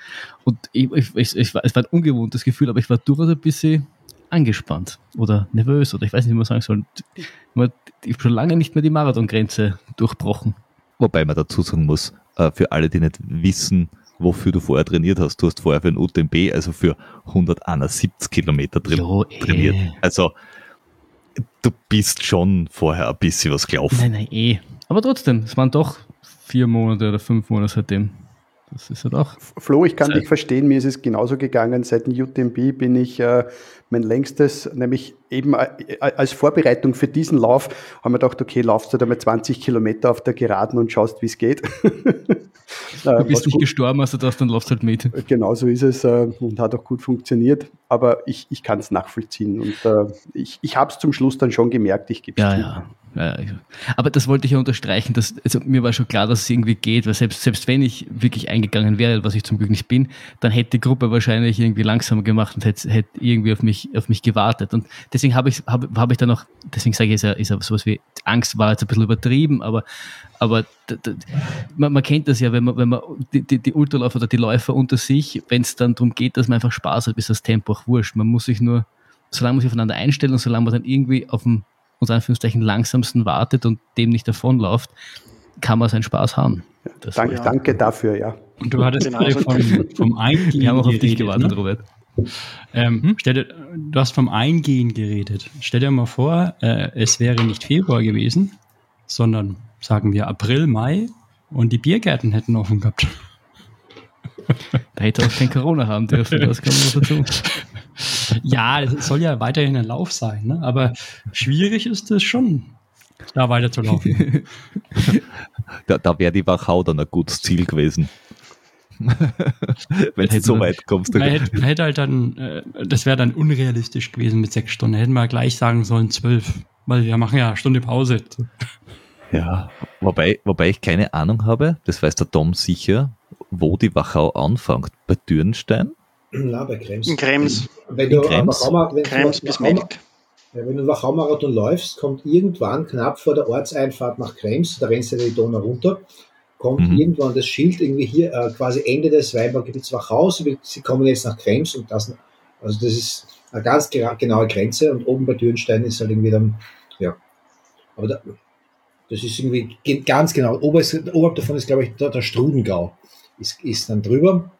Und ich, ich, ich, es war ein ungewohntes Gefühl, aber ich war durchaus ein bisschen angespannt oder nervös oder ich weiß nicht, wie man sagen soll. Ich habe schon lange nicht mehr die Marathongrenze durchbrochen. Wobei man dazu sagen muss, äh, für alle, die nicht wissen, wofür du vorher trainiert hast, du hast vorher für ein UTMB, also für 171 Kilometer drin, jo, eh. trainiert. Also du bist schon vorher ein bisschen was gelaufen. Nein, nein, eh. Aber trotzdem, es waren doch vier Monate oder fünf Monate seitdem. Das ist halt auch. Flo, ich kann Zeit. dich verstehen, mir ist es genauso gegangen. Seit dem UTMB bin ich äh, mein längstes, nämlich eben äh, als Vorbereitung für diesen Lauf, haben wir gedacht, okay, laufst du da mal 20 Kilometer auf der Geraden und schaust, wie es geht. Du bist nicht gut. gestorben, also das dann laufst halt mit. Genau so ist es äh, und hat auch gut funktioniert. Aber ich, ich kann es nachvollziehen und äh, ich, ich habe es zum Schluss dann schon gemerkt, ich gebe es ja, ja. Aber das wollte ich ja unterstreichen, dass, also mir war schon klar, dass es irgendwie geht, weil selbst, selbst wenn ich wirklich eingegangen wäre, was ich zum Glück nicht bin, dann hätte die Gruppe wahrscheinlich irgendwie langsamer gemacht und hätte, hätte irgendwie auf mich, auf mich gewartet. Und deswegen habe ich, habe, habe ich dann auch, deswegen sage ich, ist ja, ist ja sowas wie Angst war jetzt ein bisschen übertrieben, aber, aber man, man kennt das ja, wenn man, wenn man die, die, die Ultraläufer oder die Läufer unter sich, wenn es dann darum geht, dass man einfach Spaß hat, ist das Tempo auch wurscht. Man muss sich nur, solange man sich aufeinander einstellen und solange man dann irgendwie auf dem unter Anführungszeichen langsamsten wartet und dem nicht davonläuft, kann man seinen Spaß haben. Das danke, ja. danke dafür, ja. Und du hattest gerade vom, vom Eingehen Wir haben auch auf dich gewartet, ne? Robert. Ähm, hm? stell dir, du hast vom Eingehen geredet. Stell dir mal vor, äh, es wäre nicht Februar gewesen, sondern sagen wir April, Mai und die Biergärten hätten offen gehabt. Da hätte auch kein Corona haben dürfen, das kann man dazu. Ja, es soll ja weiterhin ein Lauf sein, ne? aber schwierig ist es schon, da weiterzulaufen. da da wäre die Wachau dann ein gutes Ziel gewesen. Wenn du so weit kommst. Man hätte, man hätte halt dann, äh, das wäre dann unrealistisch gewesen mit sechs Stunden. Hätten wir gleich sagen sollen zwölf, weil wir machen ja eine Stunde Pause. Ja, wobei, wobei ich keine Ahnung habe, das weiß der Tom sicher, wo die Wachau anfängt. Bei Dürnstein? Na, bei Krems. In Krems. Wenn du In Krems? Wachau- wenn du Krems bis Wachau- Melk. Ja, wenn du Wachau-Marathon läufst, kommt irgendwann knapp vor der Ortseinfahrt nach Krems, da rennst du die Donau runter, kommt Mhm. irgendwann das Schild irgendwie hier, äh, quasi Ende des Weinbaugebiets Wachau, sie, sie kommen jetzt nach Krems und das, also das ist eine ganz genaue Grenze und oben bei Dürnstein ist halt irgendwie dann, ja, aber da, das ist irgendwie ge- ganz genau, oberhalb, oberhalb davon ist glaube ich der, der Strudengau, ist, ist dann drüber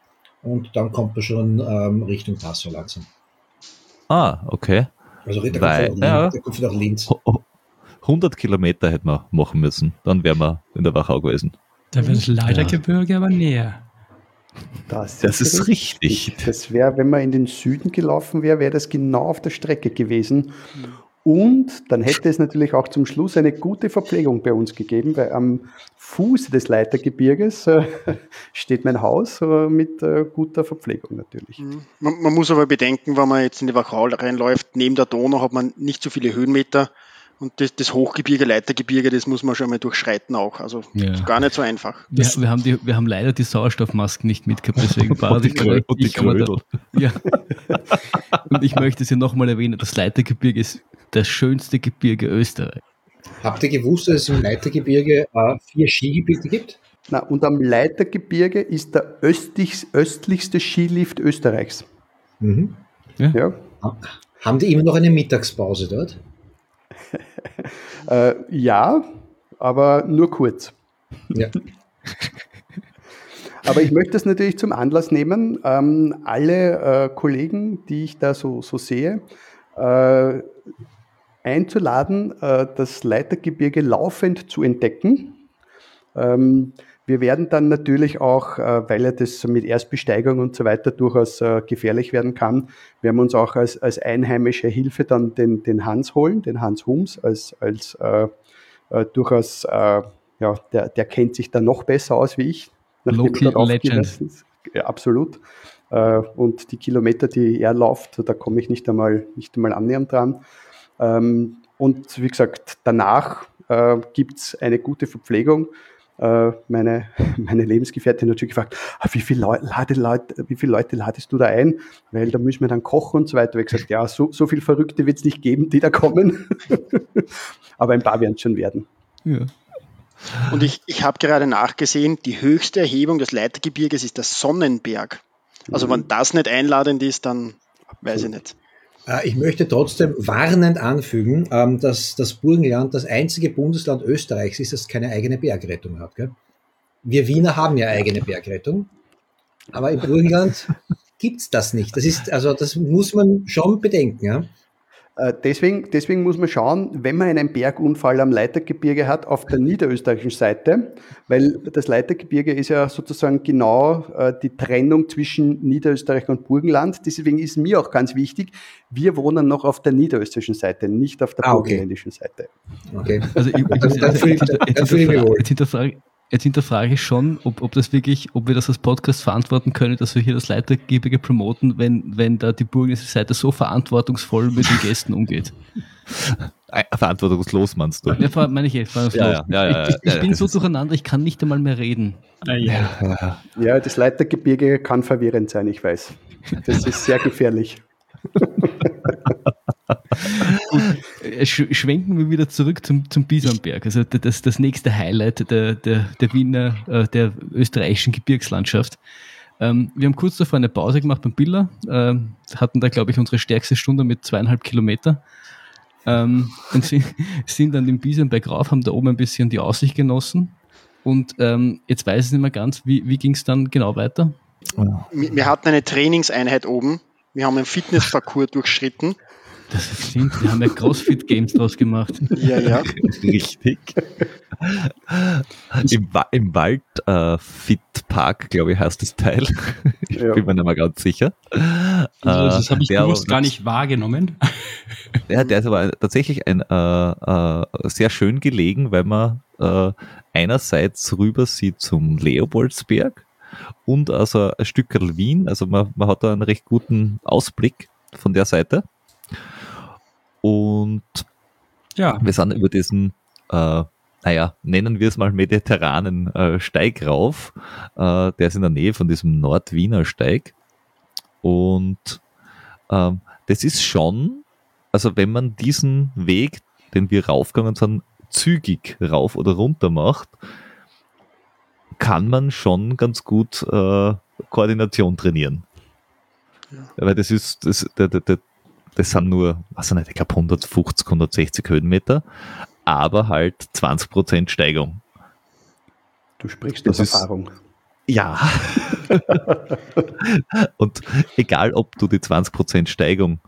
und dann kommt man schon ähm, Richtung Passau langsam. Ah, okay. Also da kommt Weil- von nach ja. Linz, da kommt von nach Linz. Ho- ho- 100 Kilometer hätten wir machen müssen. Dann wären wir in der Wachau gewesen. Da wird das Leitergebirge aber näher. Das, Das ist richtig. Das wäre, wenn man in den Süden gelaufen wäre, wäre das genau auf der Strecke gewesen. Und dann hätte es natürlich auch zum Schluss eine gute Verpflegung bei uns gegeben, weil am Fuße des Leitergebirges äh, steht mein Haus äh, mit äh, guter Verpflegung natürlich. Man, man muss aber bedenken, wenn man jetzt in die Wachau reinläuft, neben der Donau hat man nicht so viele Höhenmeter und das, das Hochgebirge, Leitergebirge, das muss man schon mal durchschreiten auch. Also Ja. gar nicht so einfach. Wir, wir, haben die, wir haben leider die Sauerstoffmasken nicht mitgehabt, deswegen war Und die, ich- Krö und die Krödel. Ja. Und ich möchte es hier nochmal erwähnen, das Leitergebirge ist das schönste Gebirge Österreich. Habt ihr gewusst, dass es im Leitergebirge äh, vier Skigebiete gibt? Na, und am Leitergebirge ist der östlich, östlichste Skilift Österreichs. Mhm. Ja, Haben die immer noch eine Mittagspause dort? äh, ja aber nur kurz. Ja. Aber ich möchte es natürlich zum Anlass nehmen, ähm, alle äh, Kollegen, die ich da so, so sehe, äh, einzuladen, äh, das Leitergebirge laufend zu entdecken. Ähm, wir werden dann natürlich auch, äh, weil ja das mit Erstbesteigung und so weiter durchaus äh, gefährlich werden kann, werden wir uns auch als, als einheimische Hilfe dann den, den Hans holen, den Hans Hums, als, als äh, äh, durchaus, äh, ja, der, der kennt sich da noch besser aus wie ich. Local er Legend. Ja, absolut. Äh, und die Kilometer, die er läuft, da komme ich nicht einmal, nicht einmal annähernd dran. Ähm, und wie gesagt, danach äh, gibt es eine gute Verpflegung. Äh, meine, meine Lebensgefährtin hat natürlich gefragt, ah, wie, viele Leute, wie viele Leute ladest du da ein? Weil da müssen wir dann kochen und so weiter. Ich gesagt, ja, so, so viele Verrückte wird es nicht geben, die da kommen. Aber ein paar werden es schon werden. Ja. Und ich, ich habe gerade nachgesehen, die höchste Erhebung des Leitergebirges ist der Sonnenberg. Also wenn das nicht einladend ist, dann weiß ich nicht. Äh, Ich möchte trotzdem warnend anfügen, ähm, dass das Burgenland das einzige Bundesland Österreichs ist, das keine eigene Bergrettung hat. Gell? Wir Wiener haben ja eigene Bergrettung, aber im Burgenland gibt's das nicht. Das ist, also das muss man schon bedenken. Ja? Äh, Deswegen, deswegen muss man schauen, wenn man einen Bergunfall am Leitergebirge hat, auf der niederösterreichischen Seite, weil das Leitergebirge ist ja sozusagen genau äh, die Trennung zwischen Niederösterreich und Burgenland. Deswegen ist mir auch ganz wichtig, wir wohnen noch auf der niederösterreichischen Seite, nicht auf der Ah, okay. burgenländischen Seite. Okay. Also, ich, ich- jetzt, dann jetzt, fühle ich mich wohl. Jetzt, hinterfrage, ich schon, ob, ob das wirklich, ob wir das als Podcast verantworten können, dass wir hier das Leitergebirge promoten, wenn, wenn da die burgenländische Seite so verantwortungsvoll mit den Gästen umgeht. Verantwortungslos meinst du? Ja, meine ich echt. Ja, ja, ja, ja, ich, ich, ich ja, bin so durcheinander, ich kann nicht einmal mehr reden. Ah, ja. Ja, das Leitergebirge kann verwirrend sein, ich weiß. Das ist sehr gefährlich. Äh, sch schwenken wir wieder zurück zum, zum Bisonberg. Also das, das nächste Highlight der, der, der Wiener, äh, der österreichischen Gebirgslandschaft. Ähm, wir haben kurz davor eine Pause gemacht beim Biller, ähm, hatten da, glaube ich, unsere stärkste Stunde mit zweieinhalb Kilometer. Ähm, und sind, sind dann den Bisonberg rauf, haben da oben ein bisschen die Aussicht genossen. Und ähm, jetzt weiß ich nicht mehr ganz, wie, wie ging es dann genau weiter? Wir hatten eine Trainingseinheit oben. Wir haben einen Fitnessparcours durchschritten. Das stimmt, wir haben ja CrossFit Games draus gemacht. Ja, ja. Richtig. Im, Im Wald äh, Fit Park, glaube ich, heißt das Teil. ich ja. bin mir nicht mehr ganz sicher. Also, das habe ich bewusst gar nicht wahrgenommen. ja, der ist aber tatsächlich ein, äh, äh, sehr schön gelegen, weil man äh, einerseits rüber sieht zum Leopoldsberg und also ein Stück Wien. Also man, man hat da einen recht guten Ausblick von der Seite. Und ja. wir sind über diesen äh, naja, nennen wir es mal mediterranen äh, Steig rauf. Äh, der ist in der Nähe von diesem Nordwiener Steig. Und ähm, das ist schon, also wenn man diesen Weg, den wir raufgegangen sind, zügig rauf oder runter macht, kann man schon ganz gut äh, Koordination trainieren. Ja. Weil das ist, das, das, das, das sind nur, was nicht, ich glaube 150, 160 Höhenmeter aber halt 20% Steigung. Du sprichst aus Erfahrung. Ja. und egal, ob du die 20% Steigung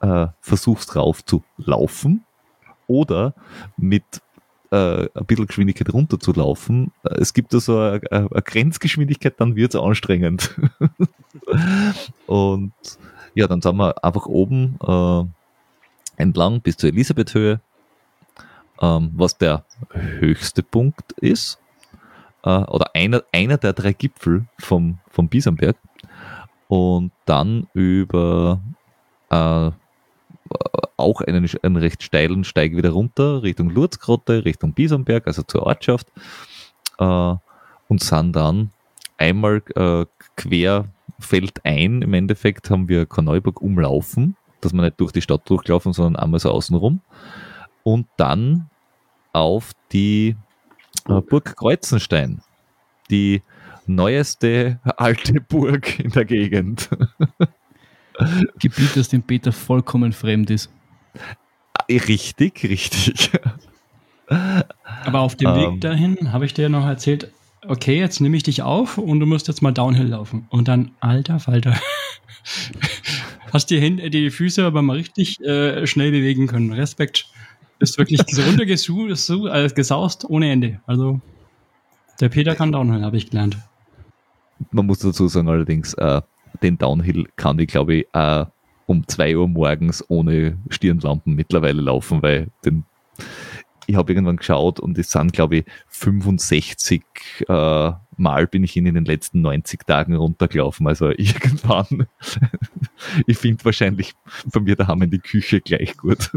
äh, versuchst rauf zu laufen oder mit äh, ein bisschen Geschwindigkeit runter zu laufen, äh, es gibt da so eine, eine Grenzgeschwindigkeit, dann wird es anstrengend. und ja, dann sind wir einfach oben äh, entlang bis zur Elisabethhöhe ähm, was der höchste Punkt ist, äh, oder einer, einer der drei Gipfel vom, vom Biesenberg. Und dann über äh, auch einen, einen recht steilen Steig wieder runter Richtung Lurzgrotte, Richtung Biesenberg, also zur Ortschaft. Äh, und sind dann einmal äh, quer ein. Im Endeffekt haben wir Korneuburg umlaufen, dass wir nicht durch die Stadt durchlaufen, sondern einmal so außenrum und dann auf die äh, Burg Kreuzenstein, die neueste alte Burg in der Gegend. Gebiet, das dem Peter vollkommen fremd ist. Äh, richtig, richtig. Aber auf dem Weg ähm. dahin habe ich dir noch erzählt, okay, jetzt nehme ich dich auf und du musst jetzt mal Downhill laufen. Und dann, alter Falter. Hast die Hände, die Füße aber mal richtig äh, schnell bewegen können. Respekt ist wirklich runtergesaust ohne Ende. Also der Peter kann Downhill, habe ich gelernt. Man muss dazu sagen allerdings, äh, den Downhill kann ich glaube ich äh, um 2 Uhr morgens ohne Stirnlampen mittlerweile laufen, weil den ich habe irgendwann geschaut und es sind, glaube ich, 65 äh, Mal bin ich ihn in den letzten 90 Tagen runtergelaufen. Also irgendwann, ich finde wahrscheinlich von mir daheim in die Küche gleich gut.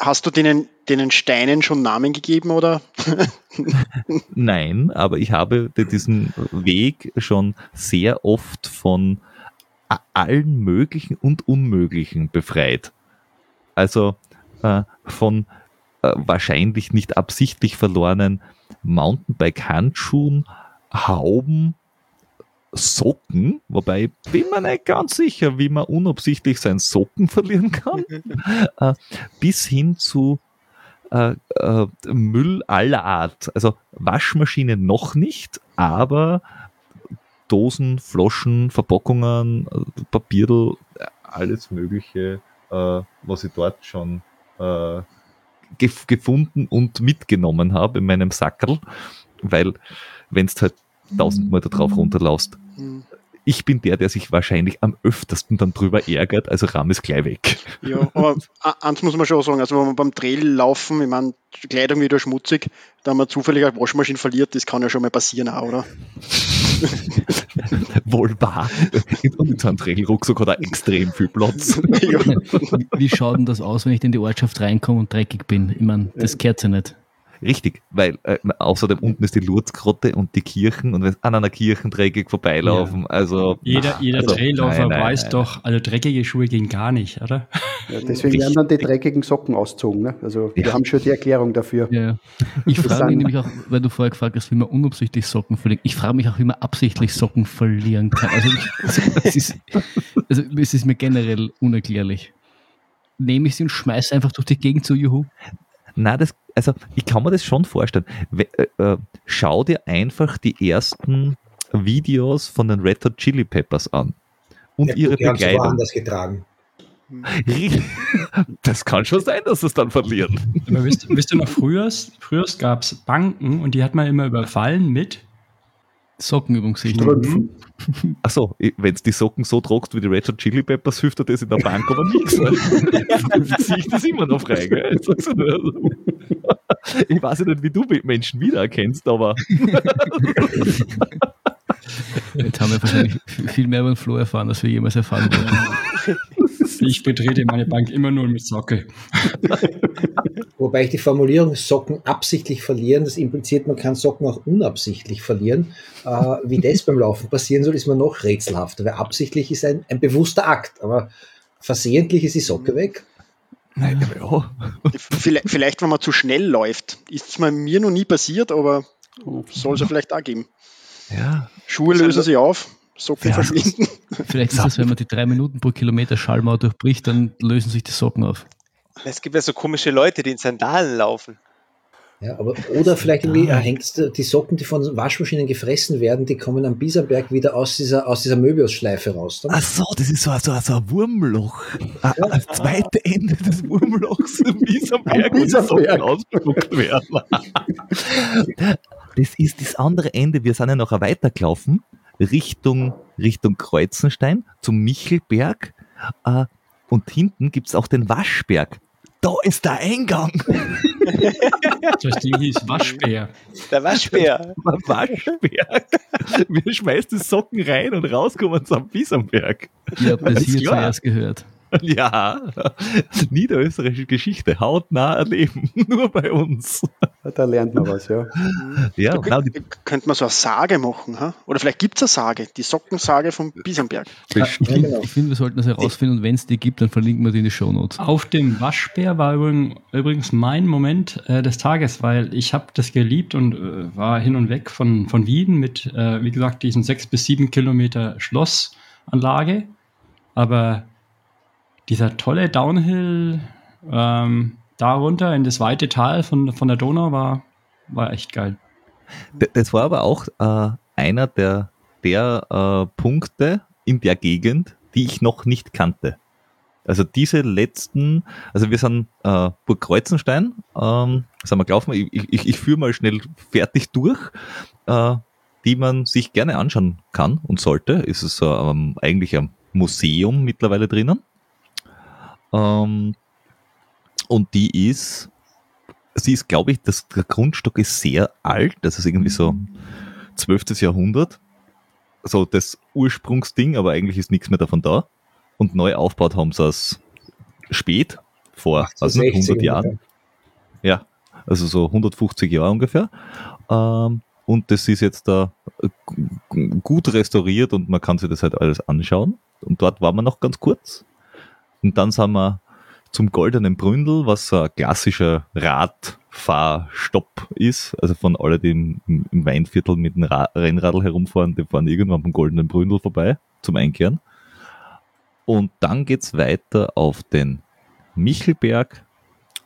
Hast du denen, denen Steinen schon Namen gegeben oder? Nein, aber ich habe diesen Weg schon sehr oft von allen möglichen und unmöglichen befreit. Also äh, von äh, wahrscheinlich nicht absichtlich verlorenen Mountainbike-Handschuhen, Hauben, Socken, wobei ich bin mir nicht ganz sicher, wie man unabsichtlich seinen Socken verlieren kann, äh, bis hin zu äh, äh, Müll aller Art. Also Waschmaschine noch nicht, aber Dosen, Flaschen, Verpackungen, äh, Papierl, alles Mögliche, was ich dort schon gef gefunden und mitgenommen habe in meinem Sackerl, weil wenn du halt tausendmal da drauf runterlaufst, mhm. ich bin der, der sich wahrscheinlich am öftersten dann drüber ärgert, also Ram ist gleich weg. Ja, aber eins muss man schon sagen, also wenn man beim Trail laufen, ich meine, Kleidung wieder schmutzig, da man zufällig eine Waschmaschine verliert, das kann ja schon mal passieren auch, oder? Wohl wahr. So ein Trail-Rucksack hat er extrem viel Platz. Wie schaut denn das aus, wenn ich in die Ortschaft reinkomme und dreckig bin? Ich meine, das kehrt ja nicht. Richtig, weil äh, außerdem unten ist die Lurzgrotte und die Kirchen und wenn an einer Kirche dreckig vorbeilaufen, ja. also. Jeder, jeder also, Trailläufer weiß nein, doch, also dreckige Schuhe gehen gar nicht, oder? Ja, deswegen werden dann die dreckigen Socken ausgezogen. Ne? Also ja. wir haben schon die Erklärung dafür. Ja, Ich frage mich nämlich auch, weil du vorher gefragt hast, wie man unabsichtlich Socken verliert. Ich frage mich auch, wie man absichtlich Socken verlieren kann. Also, es ist, also es ist mir generell unerklärlich. Nehme ich sie und schmeiße einfach durch die Gegend zu Juhu? Na, das, also ich kann mir das schon vorstellen. Äh, äh, schau dir einfach die ersten Videos von den Red Hot Chili Peppers an. Und ja, ihre die Bekleidung. Haben anders getragen. Das kann schon sein, dass sie es dann verlieren. Aber wisst, wisst ihr noch, früher, früher gab es Banken und die hat man immer überfallen mit Sockenübungssicht. Achso, wenn es die Socken so trockst wie die Red Hot Chili Peppers, hilft dir das in der Bank aber nichts. Sehe ich das immer noch frei, gell? Ich weiß ja nicht, wie du Menschen wiedererkennst, aber. Jetzt haben wir wahrscheinlich viel mehr über den Flo erfahren, als wir jemals erfahren haben. Ich betrete meine Bank immer nur mit Socke. Wobei ich die Formulierung Socken absichtlich verlieren, das impliziert, man kann Socken auch unabsichtlich verlieren. Äh, wie das beim Laufen passieren soll, ist mir noch rätselhafter, weil absichtlich ist ein, ein bewusster Akt, aber versehentlich ist die Socke weg. Nein, ja. Vielleicht, vielleicht, wenn man zu schnell läuft. Ist es mir noch nie passiert, aber soll es ja vielleicht auch geben. Ja. Schuhe lösen sich auf, Socken ja, verschwinden. Vielleicht ist das, wenn man die drei Minuten pro Kilometer Schallmauer durchbricht, dann lösen sich die Socken auf. Es gibt ja so komische Leute, die in Sandalen laufen. Ja, aber, oder vielleicht irgendwie ah. hängt die Socken, die von Waschmaschinen gefressen werden, die kommen am Bieserberg wieder aus dieser, aus dieser Möbiusschleife raus. Dann. Ach so, das ist so, so, so ein Wurmloch. Ja. Das zweite Ende des Wurmlochs im Bieserberg, wo die Socken ausgespuckt werden. das ist das andere Ende. Wir sind ja noch weitergelaufen Richtung, Richtung Kreuzenstein zum Michelberg. Äh, und hinten gibt es auch den Waschberg. Da ist der Eingang. Das Ding hieß Waschbär. Der Waschbär. Der Waschberg. Wir schmeißen die Socken rein und rauskommen zum Biesenberg. Ihr habt das hier zuerst gehört. Ja, niederösterreichische Geschichte, hautnah erleben, nur bei uns. Da lernt man was, ja. ja da genau. Könnt, könnte man so eine Sage machen, ha? oder vielleicht gibt es eine Sage, die Sockensage vom Biesenberg. Ja, ich finde, find, wir sollten das herausfinden und wenn es die gibt, dann verlinken wir die in die Shownotes. Auf dem Waschbär war übrigens mein Moment äh, des Tages, weil ich habe das geliebt und äh, war hin und weg von, von Wien mit, äh, wie gesagt, diesen sechs bis sieben Kilometer Schlossanlage. Aber dieser tolle Downhill ähm, darunter in das weite Tal von, von der Donau war, war echt geil. Das war aber auch äh, einer der, der äh, Punkte in der Gegend, die ich noch nicht kannte. Also diese letzten, also wir sind äh, Burg Kreuzenstein, ähm, sind wir gelaufen, ich, ich, ich führe mal schnell fertig durch, äh, die man sich gerne anschauen kann und sollte. Es ist ähm, eigentlich ein Museum mittlerweile drinnen. Ähm, und die ist, sie ist, glaube ich, das, der Grundstock ist sehr alt, das ist irgendwie so 12. Jahrhundert. So das Ursprungsding, aber eigentlich ist nichts mehr davon da. Und neu aufgebaut haben sie es spät, vor also 100 Jahren. Ja, also so 150 Jahre ungefähr. Ähm, und das ist jetzt da gut restauriert und man kann sich das halt alles anschauen. Und dort waren wir noch ganz kurz. Und dann sind wir zum Goldenen Bründel, was ein klassischer Radfahrstopp ist. Also von alle, die im, Weinviertel mit dem Ra Rennradl herumfahren, die fahren irgendwann vom Goldenen Bründel vorbei zum Einkehren. Und dann geht's weiter auf den Michelberg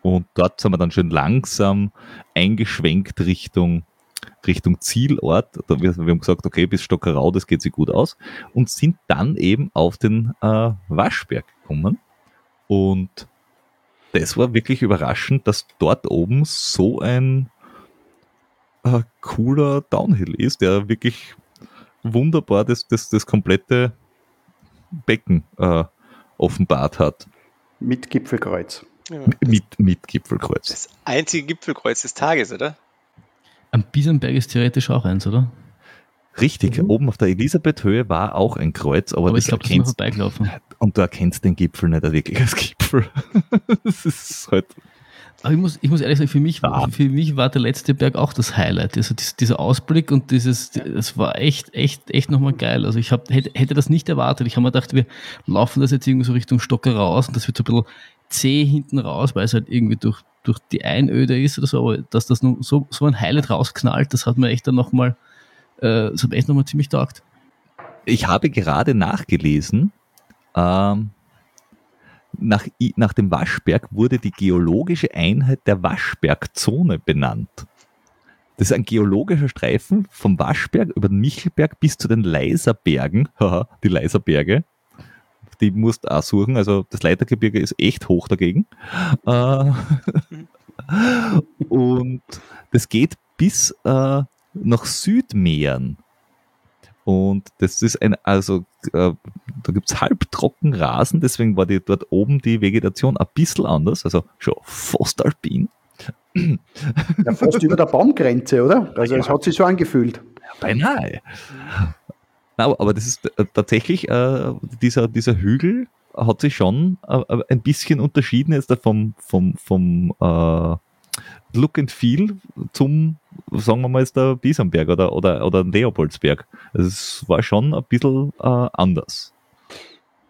und dort sind wir dann schön langsam eingeschwenkt Richtung, Richtung Zielort. Wir, wir haben gesagt, okay, bis Stockerau, das geht sich gut aus. Und sind dann eben auf den äh, Waschberg gekommen. Und das war wirklich überraschend, dass dort oben so ein äh, cooler Downhill ist, der wirklich wunderbar das, das, das komplette Becken äh, offenbart hat. Mit Gipfelkreuz. Ja. Mit, mit Gipfelkreuz. Das einzige Gipfelkreuz des Tages, oder? Am Biesenberg ist theoretisch auch eins, oder? Richtig, mhm. oben auf der Elisabethhöhe war auch ein Kreuz, aber, aber das ich glaube, das vorbeigelaufen. Und du erkennst den Gipfel nicht wirklich als Gipfel. das ist halt. Aber ich muss, ich muss ehrlich sagen, für mich, war, für mich war der letzte Berg auch das Highlight. Also dieser Ausblick und dieses, das war echt, echt, echt nochmal geil. Also ich hab, hätte, hätte das nicht erwartet. Ich habe mir gedacht, wir laufen das jetzt irgendwie so Richtung Stocker raus und das wird so ein bisschen zäh hinten raus, weil es halt irgendwie durch, durch die Einöde ist oder so, aber dass das nur so, so ein Highlight rausknallt, das hat mir echt dann nochmal, äh, das ziemlich taugt. Ich habe gerade nachgelesen, ähm, nach, nach dem Waschberg wurde die geologische Einheit der Waschbergzone benannt. Das ist ein geologischer Streifen vom Waschberg über den Michelberg bis zu den Leiserbergen, die Leiserberge, die musst du auch suchen. Also das Leitergebirge ist echt hoch dagegen. Äh, und das geht bis äh, nach Südmeeren. Und das ist ein, also äh, da gibt es halbtrocken Rasen, deswegen war die dort oben die Vegetation ein bisschen anders, also schon fast alpin. Ja, fast über der Baumgrenze, oder? Also es hat sich so angefühlt. Beinahe. Aber, aber das ist äh, tatsächlich, äh, dieser, dieser Hügel hat sich schon äh, äh ein bisschen unterschieden jetzt vom, vom, vom äh, Look and Feel zum, sagen wir mal jetzt der Biesenberg oder, oder, oder Leopoldsberg. Also es war schon ein bisschen äh, anders.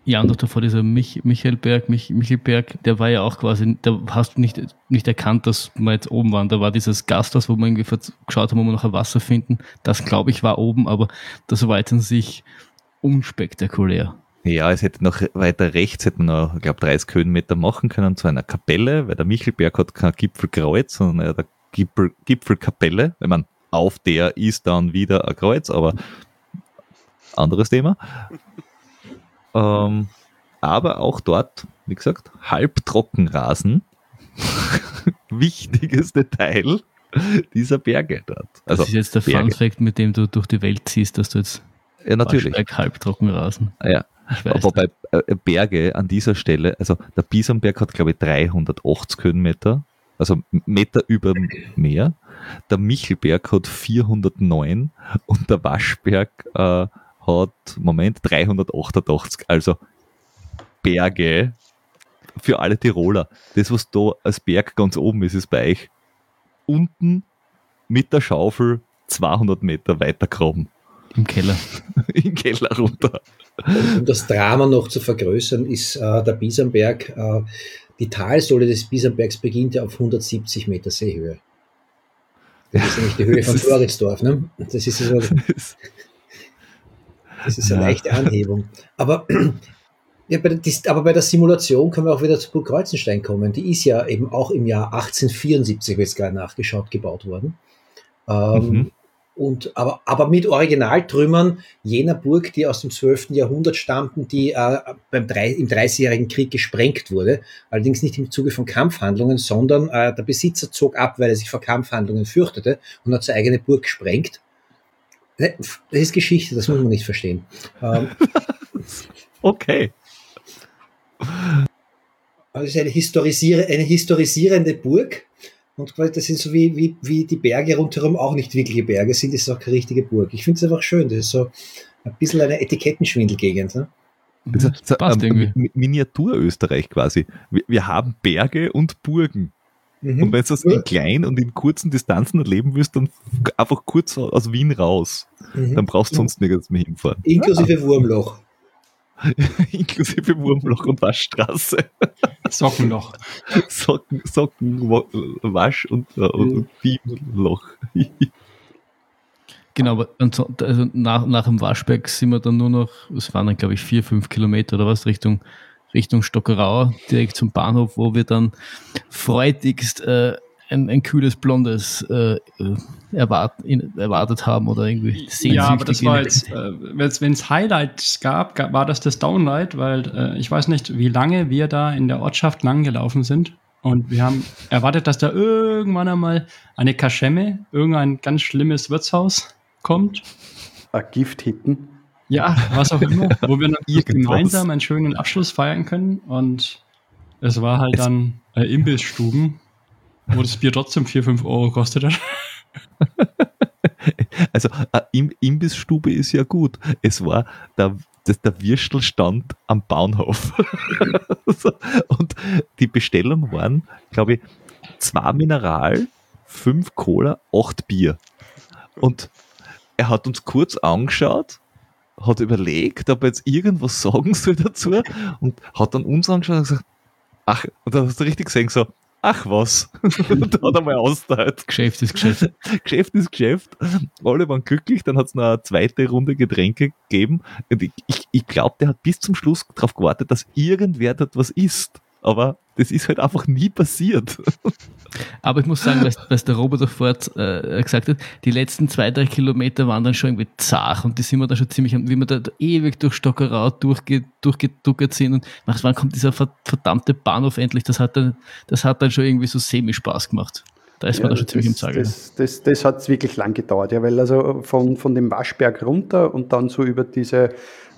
Ja, auch davor dieser Mich Michelberg, Mich Michelberg, der war ja auch quasi, da hast du nicht, nicht erkannt, dass wir jetzt oben waren. Da war dieses Gasthaus, wo wir irgendwie geschaut haben, wo wir noch ein Wasser finden. Das, glaube ich, war oben, aber das war jetzt an sich unspektakulär. Ja, es hätte noch weiter rechts, hätte man noch, ich glaube, 30 Höhenmeter machen können zu einer Kapelle, weil der Michelberg hat kein Gipfelkreuz, sondern er eine Gipfel, Gipfelkapelle. Ich meine, auf der ist dann wieder ein Kreuz, aber anderes Thema. Ähm, aber auch dort, wie gesagt, halbtrockenrasen. Wichtiges Detail dieser Berge dort. Also das ist jetzt der Berge. Fun Fact, mit dem du durch die Welt ziehst, dass du jetzt ja, natürlich. halbtrockenrasen. Ja, aber bei äh, Berge an dieser Stelle, also der Biesenberg hat glaube ich 380 Höhenmeter, also Meter über Meer. Der Michelberg hat 409 und der Waschberg äh, hat, Moment, 388. Also Berge für alle Tiroler. Das, was da als Berg ganz oben ist, ist bei euch unten mit der Schaufel 200 Meter weiter graben. Im Keller. Im Keller runter. Um das Drama noch zu vergrößern, ist äh, der Biesenberg, äh, die Talsohle des Biesenbergs beginnt ja auf 170 Meter Seehöhe. Das ist nämlich die Höhe von Floridsdorf. Ne? Das ist so, das ist eine ja. leichte Anhebung. Aber, ja, bei der, aber bei der Simulation können wir auch wieder zu Burg Kreuzenstein kommen. Die ist ja eben auch im Jahr 1874, wie jetzt gerade nachgeschaut, gebaut worden. Ähm, mhm. Und, aber, aber mit Originaltrümmern jener Burg, die aus dem 12. Jahrhundert stammten, die äh, beim drei, im Dreißigjährigen Krieg gesprengt wurde. Allerdings nicht im Zuge von Kampfhandlungen, sondern äh, der Besitzer zog ab, weil er sich vor Kampfhandlungen fürchtete und hat seine eigene Burg gesprengt. Ne, das ist Geschichte, das muss man nicht verstehen. Ähm, okay. Also es ist eine, historisiere, eine historisierende Burg. Und das sind so wie, wie, wie die Berge rundherum auch nicht wirkliche Berge sind, das ist auch keine richtige Burg. Ich finde es einfach schön. Das ist so ein bisschen eine Etikettenschwindelgegend. Ne? Das ist, das passt ähm, Miniatur Österreich quasi. Wir, wir, haben Berge und Burgen. Mhm. Und wenn du das in klein und in kurzen Distanzen erleben willst, dann einfach kurz aus Wien raus. Mhm. Dann brauchst du sonst nirgends mehr hinfahren. Inklusive ah. Wurmloch. Inklusive Wurmloch und Waschstraße. Sockenloch. Socken, Socken, Wasch und, äh, und Bienenloch. Genau, aber also nach, nach dem Waschberg sind wir dann nur noch, es waren dann glaube ich vier, fünf Kilometer oder was, Richtung Richtung Stockerau, direkt zum Bahnhof, wo wir dann freudigst äh, ein, ein kühles Blondes äh, erwart, in, erwartet haben oder irgendwie. Ja, aber das war jetzt, äh, wenn es Highlights gab, gab, war das das Downlight, weil äh, ich weiß nicht, wie lange wir da in der Ortschaft langgelaufen sind. Und wir haben erwartet, dass da irgendwann einmal eine Kaschemme, irgendein ganz schlimmes Wirtshaus kommt. Ein Gift hitten. Ja, was auch immer, wo wir dann gemeinsam einen schönen Abschluss feiern können. Und es war halt dann äh, Imbissstuben, wo das Bier trotzdem 4, 5 Euro kostet hat. Also äh, Imbissstube ist ja gut. Es war der, das, der Würstelstand am Bahnhof. und die Bestellung waren, glaube ich, zwei Mineral, fünf Cola, acht Bier. Und er hat uns kurz angeschaut hat überlegt, ob er jetzt irgendwas sagen soll dazu und hat dann uns angeschaut und gesagt, ach, und dann hast du richtig gesehen, so, ach was, und da hat er mal austeilt. Geschäft ist Geschäft. Geschäft ist Geschäft. Alle waren glücklich, dann hat es noch eine zweite Runde Getränke gegeben. Und ich, ich, ich glaube, der hat bis zum Schluss darauf gewartet, dass irgendwer dort was isst. Aber Das ist halt einfach nie passiert. Aber ich muss sagen, was, der Robert sofort äh, gesagt hat, die letzten zwei, drei Kilometer waren dann schon irgendwie zart und die sind wir dann schon ziemlich, wie wir da ewig durch Stockerau durchge, durchgeduckert sind und wann kommt dieser verdammte Bahnhof endlich, das hat dann, das hat dann schon irgendwie so semi-Spaß gemacht. Da ist ja, man dann schon ziemlich im Zeiger. Das, das, das hat wirklich lang gedauert, ja, weil also von, von dem Waschberg runter und dann so über diese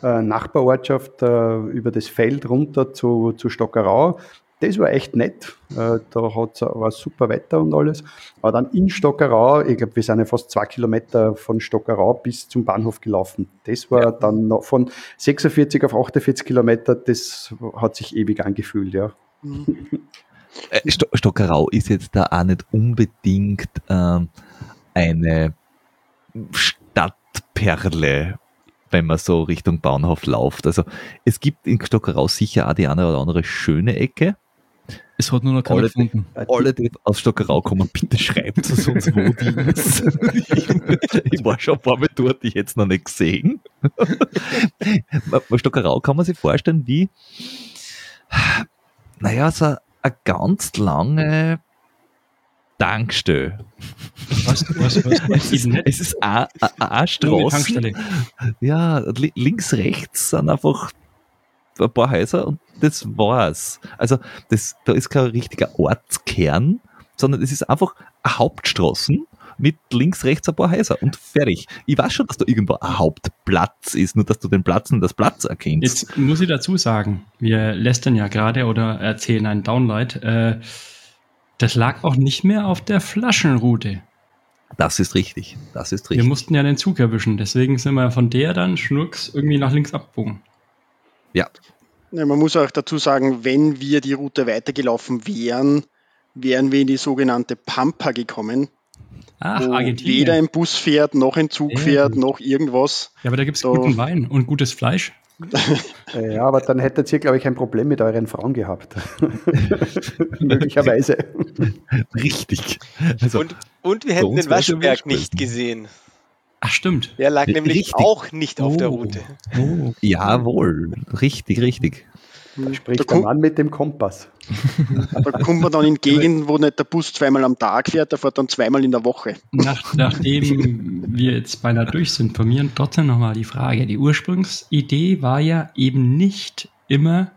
äh, Nachbarortschaft, äh, über das Feld runter zu, zu Stockerau, das war echt nett. Äh, da hat's, war super Wetter und alles. Aber dann in Stockerau, ich glaube, wir sind ja fast zwei Kilometer von Stockerau bis zum Bahnhof gelaufen. Das war ja. dann noch von 46 auf 48 Kilometer, das hat sich ewig angefühlt, ja. Äh, Stockerau ist jetzt da auch nicht unbedingt ähm, eine Stadtperle, wenn man so Richtung Bahnhof läuft. Also es gibt in Stockerau sicher auch die eine oder andere schöne Ecke, es hat nur noch keiner alle, gefunden. Alle, die aus Stockerau kommen, bitte schreibt es uns, wo die ist. ich war schon ein paar Mal dort, ich hätte es noch nicht gesehen. Stockerau kann man sich vorstellen wie, naja, so eine ganz lange Tankstelle. Was, was, was, was ist es ist eine Straße. Ja, links, rechts sind einfach ein paar Häuser und das war's. Also das, da ist kein richtiger Ortskern, sondern es ist einfach eine Hauptstraßen mit links, rechts ein paar Häuser und fertig. Ich weiß schon, dass da irgendwo ein Hauptplatz ist, nur dass du den Platz und das Platz erkennst. Jetzt muss ich dazu sagen, wir lästern ja gerade oder erzählen einen Downlight, äh, das lag auch nicht mehr auf der Flaschenroute. Das ist richtig. Das ist richtig. Wir mussten ja den Zug erwischen, deswegen sind wir von der dann schnurks irgendwie nach links abgebogen. Ja. ja. Man muss auch dazu sagen, wenn wir die Route weitergelaufen wären, wären wir in die sogenannte Pampa gekommen. Ach, wo Argentinien. weder ein Bus fährt, noch ein Zug ja. fährt, noch irgendwas. Ja, aber da gibt es guten Wein und gutes Fleisch. ja, aber dann hättet ihr, glaube ich, ein Problem mit euren Frauen gehabt. Möglicherweise. Richtig. Also, und, und wir hätten den Waschberg nicht gesehen. Ach, stimmt. Der lag nämlich richtig. auch nicht auf der oh. Route. Oh. Jawohl, richtig, richtig. Da spricht da der Mann mit dem Kompass. Da kommt man dann in Gegenden, wo nicht der Bus zweimal am Tag fährt, der fährt dann zweimal in der Woche. Nach, nachdem wir jetzt beinahe durch sind, von mir trotzdem nochmal die Frage. Die Ursprungsidee war ja eben nicht immer,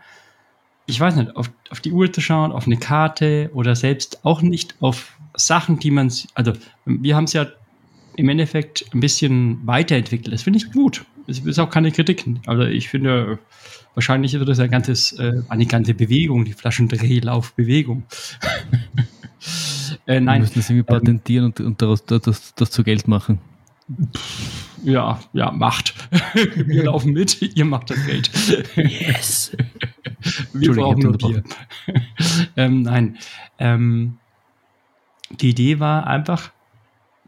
ich weiß nicht, auf, auf die Uhr zu schauen, auf eine Karte oder selbst auch nicht auf Sachen, die man, also wir haben es ja im Endeffekt ein bisschen weiterentwickelt. Das finde ich gut. Es ist auch keine Kritik. Also ich finde, wahrscheinlich wird das ein ganzes, äh, eine ganze Bewegung, die Flaschendrehlaufbewegung. äh, nein. Wir müssen das irgendwie patentieren ähm, und, und daraus, das, das zu Geld machen. Ja, ja, macht. Wir laufen mit, ihr macht das Geld. Yes. Wir brauchen nur Bier. ähm, nein. Ähm, die Idee war einfach,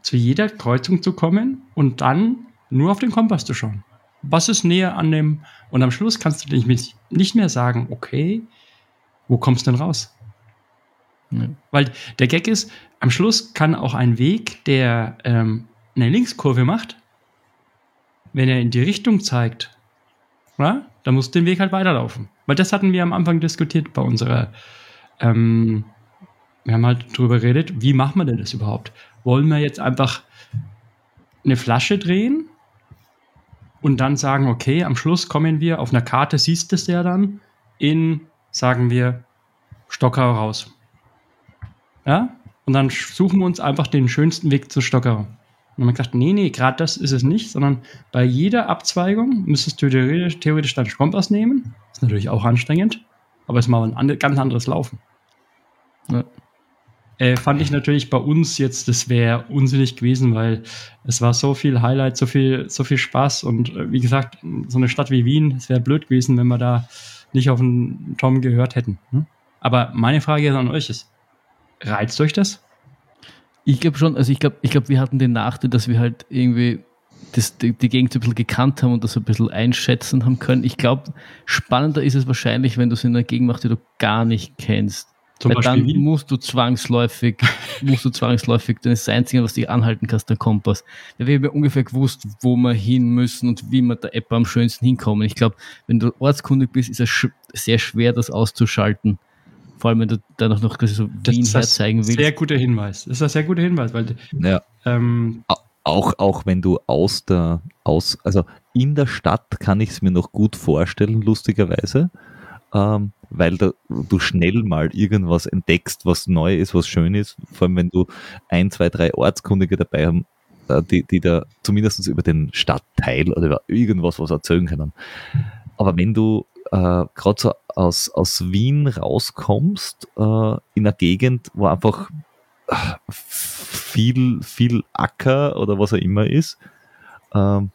zu jeder Kreuzung zu kommen und dann nur auf den Kompass zu schauen. Was ist näher an dem, und am Schluss kannst du nicht, nicht mehr sagen, okay, wo kommst du denn raus? Ja. Weil der Gag ist, am Schluss kann auch ein Weg, der ähm, eine Linkskurve macht, wenn er in die Richtung zeigt, ja, dann musst du den Weg halt weiterlaufen. Weil das hatten wir am Anfang diskutiert bei unserer, ähm, wir haben halt drüber geredet, wie macht man denn das überhaupt? wollen wir jetzt einfach eine Flasche drehen und dann sagen, okay, am Schluss kommen wir, auf einer Karte siehst du es ja dann, in, sagen wir, Stockau raus. Ja? Und dann suchen wir uns einfach den schönsten Weg zu Stockau. Und man gesagt, nee, nee, gerade das ist es nicht, sondern bei jeder Abzweigung müsstest du theoretisch, theoretisch deinen Kompass nehmen. Ist natürlich auch anstrengend, aber es ist mal ein ganz anderes Laufen. Ja äh, fand ich natürlich bei uns jetzt, das wäre unsinnig gewesen, weil es war so viel Highlight, so viel, so viel Spaß und äh, wie gesagt, so eine Stadt wie Wien, es wäre blöd gewesen, wenn wir da nicht auf den Tom gehört hätten. Ne? Aber meine Frage an euch ist, reizt euch das? Ich glaube schon, also ich glaube, ich glaube, wir hatten den Nachteil, dass wir halt irgendwie das, die, die Gegend ein bisschen gekannt haben und das ein bisschen einschätzen haben können. Ich glaube, spannender ist es wahrscheinlich, wenn du es in einer Gegend machst, die du gar nicht kennst. Zum Weil dann musst du zwangsläufig, musst du zwangsläufig, dann ist das Einzige, was dich anhalten kannst, der Kompass. Ja, wir haben ja ungefähr gewusst, wo wir hin müssen und wie wir der App am schönsten hinkommen. Ich glaube, wenn du ortskundig bist, ist es sch sehr schwer, das auszuschalten Vor allem, wenn du da noch, so Wien herzeigen willst. Sehr guter Hinweis. Das ist ein sehr guter Hinweis, weil ja. ähm, auch, auch wenn du aus der, aus, also in der Stadt kann ich es mir noch gut vorstellen, lustigerweise, ähm, weil da, du schnell mal irgendwas entdeckst, was neu ist, was schön ist, vor allem wenn du ein, zwei, drei Ortskundige dabei haben, die, die da zumindest über den Stadtteil oder über irgendwas was erzählen können. Aber wenn du äh, gerade so aus, aus Wien rauskommst, äh, in einer Gegend, wo einfach äh, viel, viel Acker oder was auch immer ist, ähm,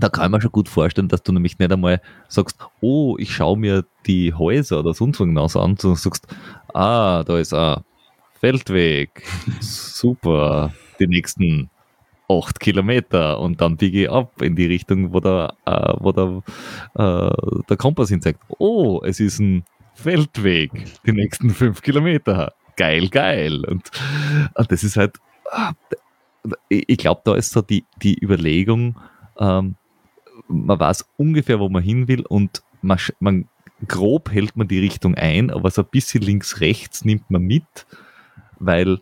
da kann man schon gut vorstellen, dass du nämlich nicht einmal sagst, oh, ich schaue mir die Häuser oder sonst irgendwas an, sondern sagst, ah, da ist ein Feldweg, super, die nächsten acht Kilometer und dann biege ich ab in die Richtung, wo der, äh, wo der, äh, der Kompass hin zeigt. Oh, es ist ein Feldweg, die nächsten fünf Kilometer. Geil, geil. Und, und das ist halt, ich glaube, da ist so die, die Überlegung, ähm, man weiß ungefähr, wo man hin will und man, man grob hält man die Richtung ein, aber so ein bisschen links, rechts nimmt man mit, weil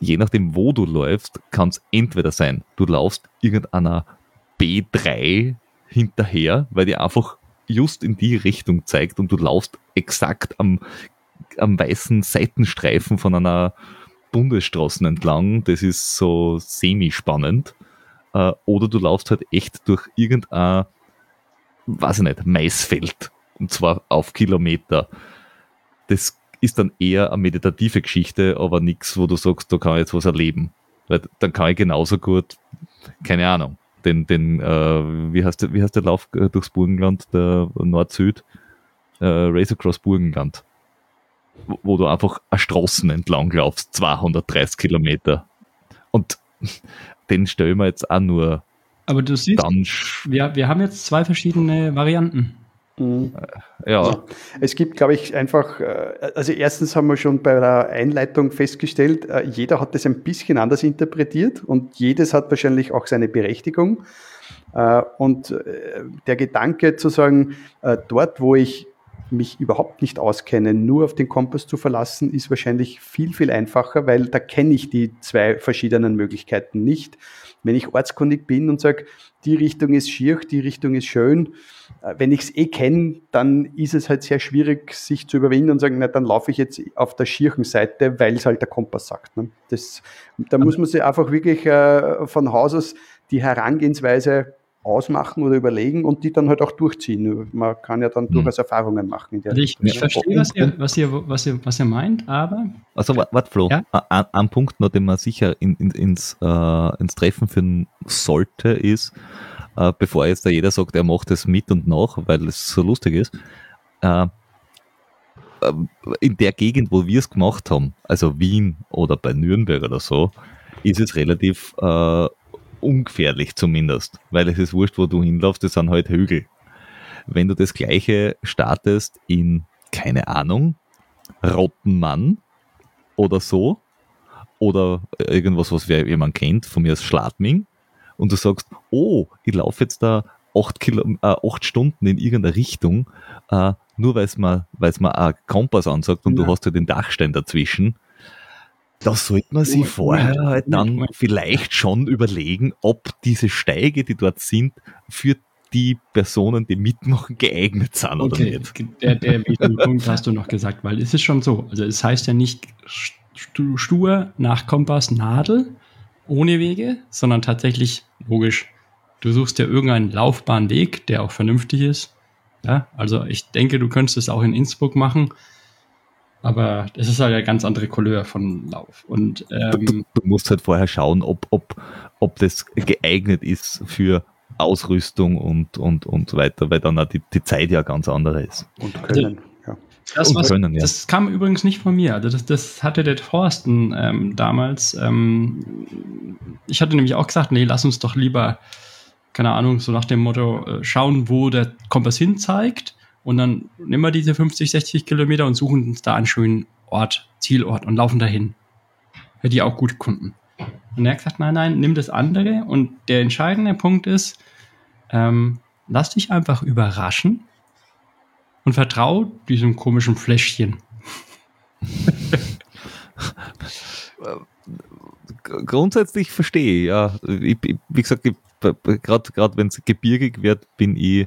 je nachdem, wo du läufst, kann es entweder sein, du laufst irgendeiner B3 hinterher, weil die einfach just in die Richtung zeigt und du laufst exakt am, am weißen Seitenstreifen von einer Bundesstraße entlang. Das ist so semi-spannend. Äh, oder du laufst halt echt durch irgendein, weiß ich nicht, Maisfeld. Und zwar auf Kilometer. Das ist dann eher eine meditative Geschichte, aber nichts, wo du sagst, da kann ich jetzt was erleben. Weil dann kann ich genauso gut, keine Ahnung, den, den äh, wie, heißt der, wie heißt der Lauf äh, durchs Burgenland, der Nord-Süd, äh, Race Across Burgenland, wo, wo, du einfach eine Straßen entlang laufst, 230 Kilometer. Und den stellen wir jetzt auch nur. Aber du siehst, wir, wir haben jetzt zwei verschiedene Varianten. Mhm. Ja. Es gibt, glaube ich, einfach, äh, also erstens haben wir schon bei der Einleitung festgestellt, äh, jeder hat das ein bisschen anders interpretiert und jedes hat wahrscheinlich auch seine Berechtigung. Und der Gedanke zu sagen, dort, wo ich mich überhaupt nicht auskenne, nur auf den Kompass zu verlassen, ist wahrscheinlich viel, viel einfacher, weil da kenne ich die zwei verschiedenen Möglichkeiten nicht. Wenn ich ortskundig bin und sage, die Richtung ist schier, die Richtung ist schön, äh, wenn ich es eh kenne, dann ist es halt sehr schwierig, sich zu überwinden und sagen, na, dann laufe ich jetzt auf der schierchen Seite, weil es halt der Kompass sagt. Ne? Das, da muss man sich einfach wirklich äh, von Haus aus die Herangehensweise ausmachen oder überlegen und die dann halt auch durchziehen. Man kann ja dann mhm. durchaus Erfahrungen machen. also ich, ich verstehe, was ihr, was, ihr, was, ihr, was ihr meint, aber. Also, warte, Flo, ja? ein, ein, Punkt noch, den man sicher in, in, ins, äh, ins Treffen führen sollte, ist, äh, bevor jetzt da jeder sagt, er macht es mit und nach, weil es so lustig ist. Äh, äh in der Gegend, wo wir es gemacht haben, also Wien oder bei Nürnberg oder so, ist es relativ äh, ungefährlich zumindest, weil es ist wurscht, wo du hinlaufst, das sind halt Hügel. Wenn du das gleiche startest in, keine Ahnung, Rottenmann oder so, oder irgendwas, was jemand kennt, von mir als Schladming, und du sagst, oh, ich laufe jetzt da acht, Kilo, äh, acht Stunden in irgendeine Richtung, äh, nur weil es mir, weil's ein Kompass ansagt und ja. du hast ja den Dachstein dazwischen, da sollte man sich vorher halt dann vielleicht schon überlegen, ob diese Steige, die dort sind, für die Personen, die mitmachen, geeignet sind oder okay. nicht. Der, der Punkt hast du noch gesagt, weil es ist schon so. Also es heißt ja nicht stur nach Kompass Nadel ohne Wege, sondern tatsächlich logisch. Du suchst ja irgendeinen Laufbahnweg, der auch vernünftig ist. Ja, also ich denke, du könntest es auch in Innsbruck machen aber es ist halt eine ganz andere Couleur von Lauf. Und, ähm, du, du, du, musst halt vorher schauen, ob, ob, ob das geeignet ist für Ausrüstung und, und, und so weiter, weil dann auch die, die Zeit ja ganz andere ist. Und können, ja. Das, was, können, ja. das kam übrigens nicht von mir. Also das, das hatte der Thorsten ähm, damals. Ähm, ich hatte nämlich auch gesagt, nee, lass uns doch lieber, keine Ahnung, so nach dem Motto, äh, schauen, wo der Kompass hin zeigt und dann nehmen wir diese 50, 60 Kilometer und suchen uns da einen schönen Ort, Zielort und laufen dahin. Hätte ich auch gut gefunden. Und er hat gesagt, nein, nein, nimm das andere. Und der entscheidende Punkt ist, ähm, lass dich einfach überraschen und vertrau diesem komischen Fläschchen. Grundsätzlich verstehe ich, ja. Ich, wie gesagt, gerade wenn es gebirgig wird, bin ich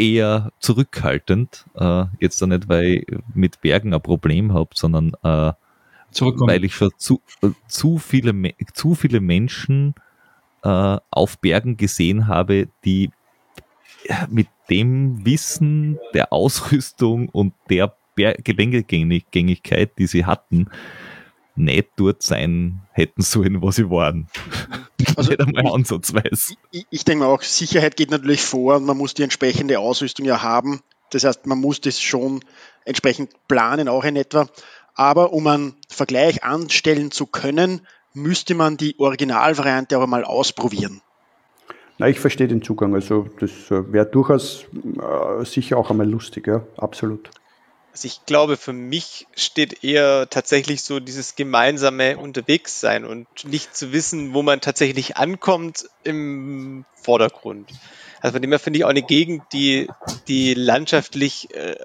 eher zurückhaltend. Äh, jetzt da nicht, weil ich mit Bergen ein Problem habe, sondern äh, weil ich schon zu, zu, viele, zu viele Menschen äh, auf Bergen gesehen habe, die mit dem Wissen der Ausrüstung und der Geländegängigkeit, die sie hatten, nicht dort sein hätten sollen, wo sie waren. Also nicht einmal ansatzweise. Ich, ich denke mal auch, Sicherheit geht natürlich vor und man muss die entsprechende Ausrüstung ja haben. Das heißt, man muss das schon entsprechend planen, auch in etwa. Aber um einen Vergleich anstellen zu können, müsste man die Originalvariante aber mal ausprobieren. Na, ich verstehe den Zugang. Also das äh, wäre durchaus äh, sicher auch einmal lustig, ja, absolut. Also ich glaube, für mich steht eher tatsächlich so dieses gemeinsame Unterwegssein und nicht zu wissen, wo man tatsächlich ankommt im Vordergrund. Also von dem her finde ich auch eine Gegend, die, die landschaftlich äh,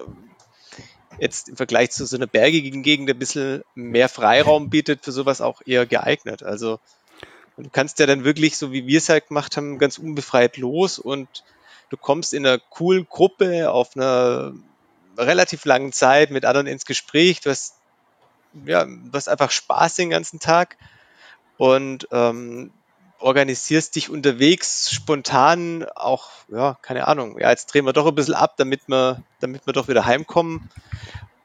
jetzt im Vergleich zu so einer bergigen Gegend ein bisschen mehr Freiraum bietet, für sowas auch eher geeignet. Also du kannst ja dann wirklich, so wie wir es halt gemacht haben, ganz unbefreit los und du kommst in einer coolen Gruppe auf einer relativ langen Zeit mit anderen ins Gespräch. Du hast, ja, du hast einfach Spaß den ganzen Tag und ähm, organisierst dich unterwegs spontan auch, ja, keine Ahnung, ja, jetzt drehen wir doch ein bisschen ab, damit wir, damit wir doch wieder heimkommen.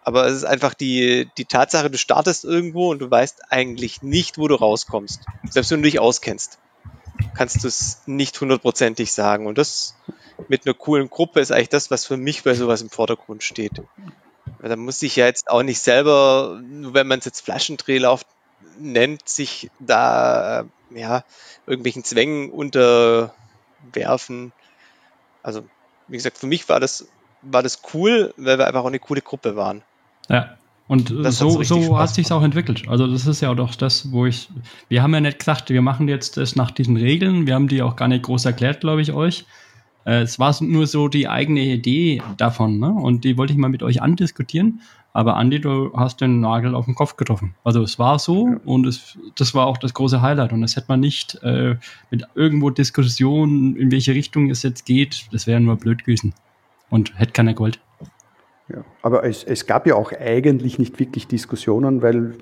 Aber es ist einfach die, die Tatsache, du startest irgendwo und du weißt eigentlich nicht, wo du rauskommst. Selbst wenn du dich auskennst, kannst du es nicht hundertprozentig sagen. Und das mit einer coolen Gruppe ist eigentlich das, was für mich bei sowas im Vordergrund steht. Da muss ich ja jetzt auch nicht selber, nur wenn man es jetzt Flaschendrehlauf nennt, sich da ja, irgendwelchen Zwängen unterwerfen. Also, wie gesagt, für mich war das, war das cool, weil wir einfach auch eine coole Gruppe waren. Ja. Und das so, so hat sich auch entwickelt. Also das ist ja doch das, wo ich. Wir haben ja nicht gesagt, wir machen jetzt das nach diesen Regeln. Wir haben die auch gar nicht groß erklärt, glaube ich, euch. Äh, es war nur so die eigene Idee davon, ne? Und die wollte ich mal mit euch andiskutieren. Aber Andi, du hast den Nagel auf den Kopf getroffen. Also es war so ja. und es, das war auch das große Highlight. Und das hätte man nicht äh, mit irgendwo Diskussionen, in welche Richtung es jetzt geht, das wäre nur blöd gewesen. Und hätte keiner Gold. Ja, aber es, es gab ja auch eigentlich nicht wirklich Diskussionen, weil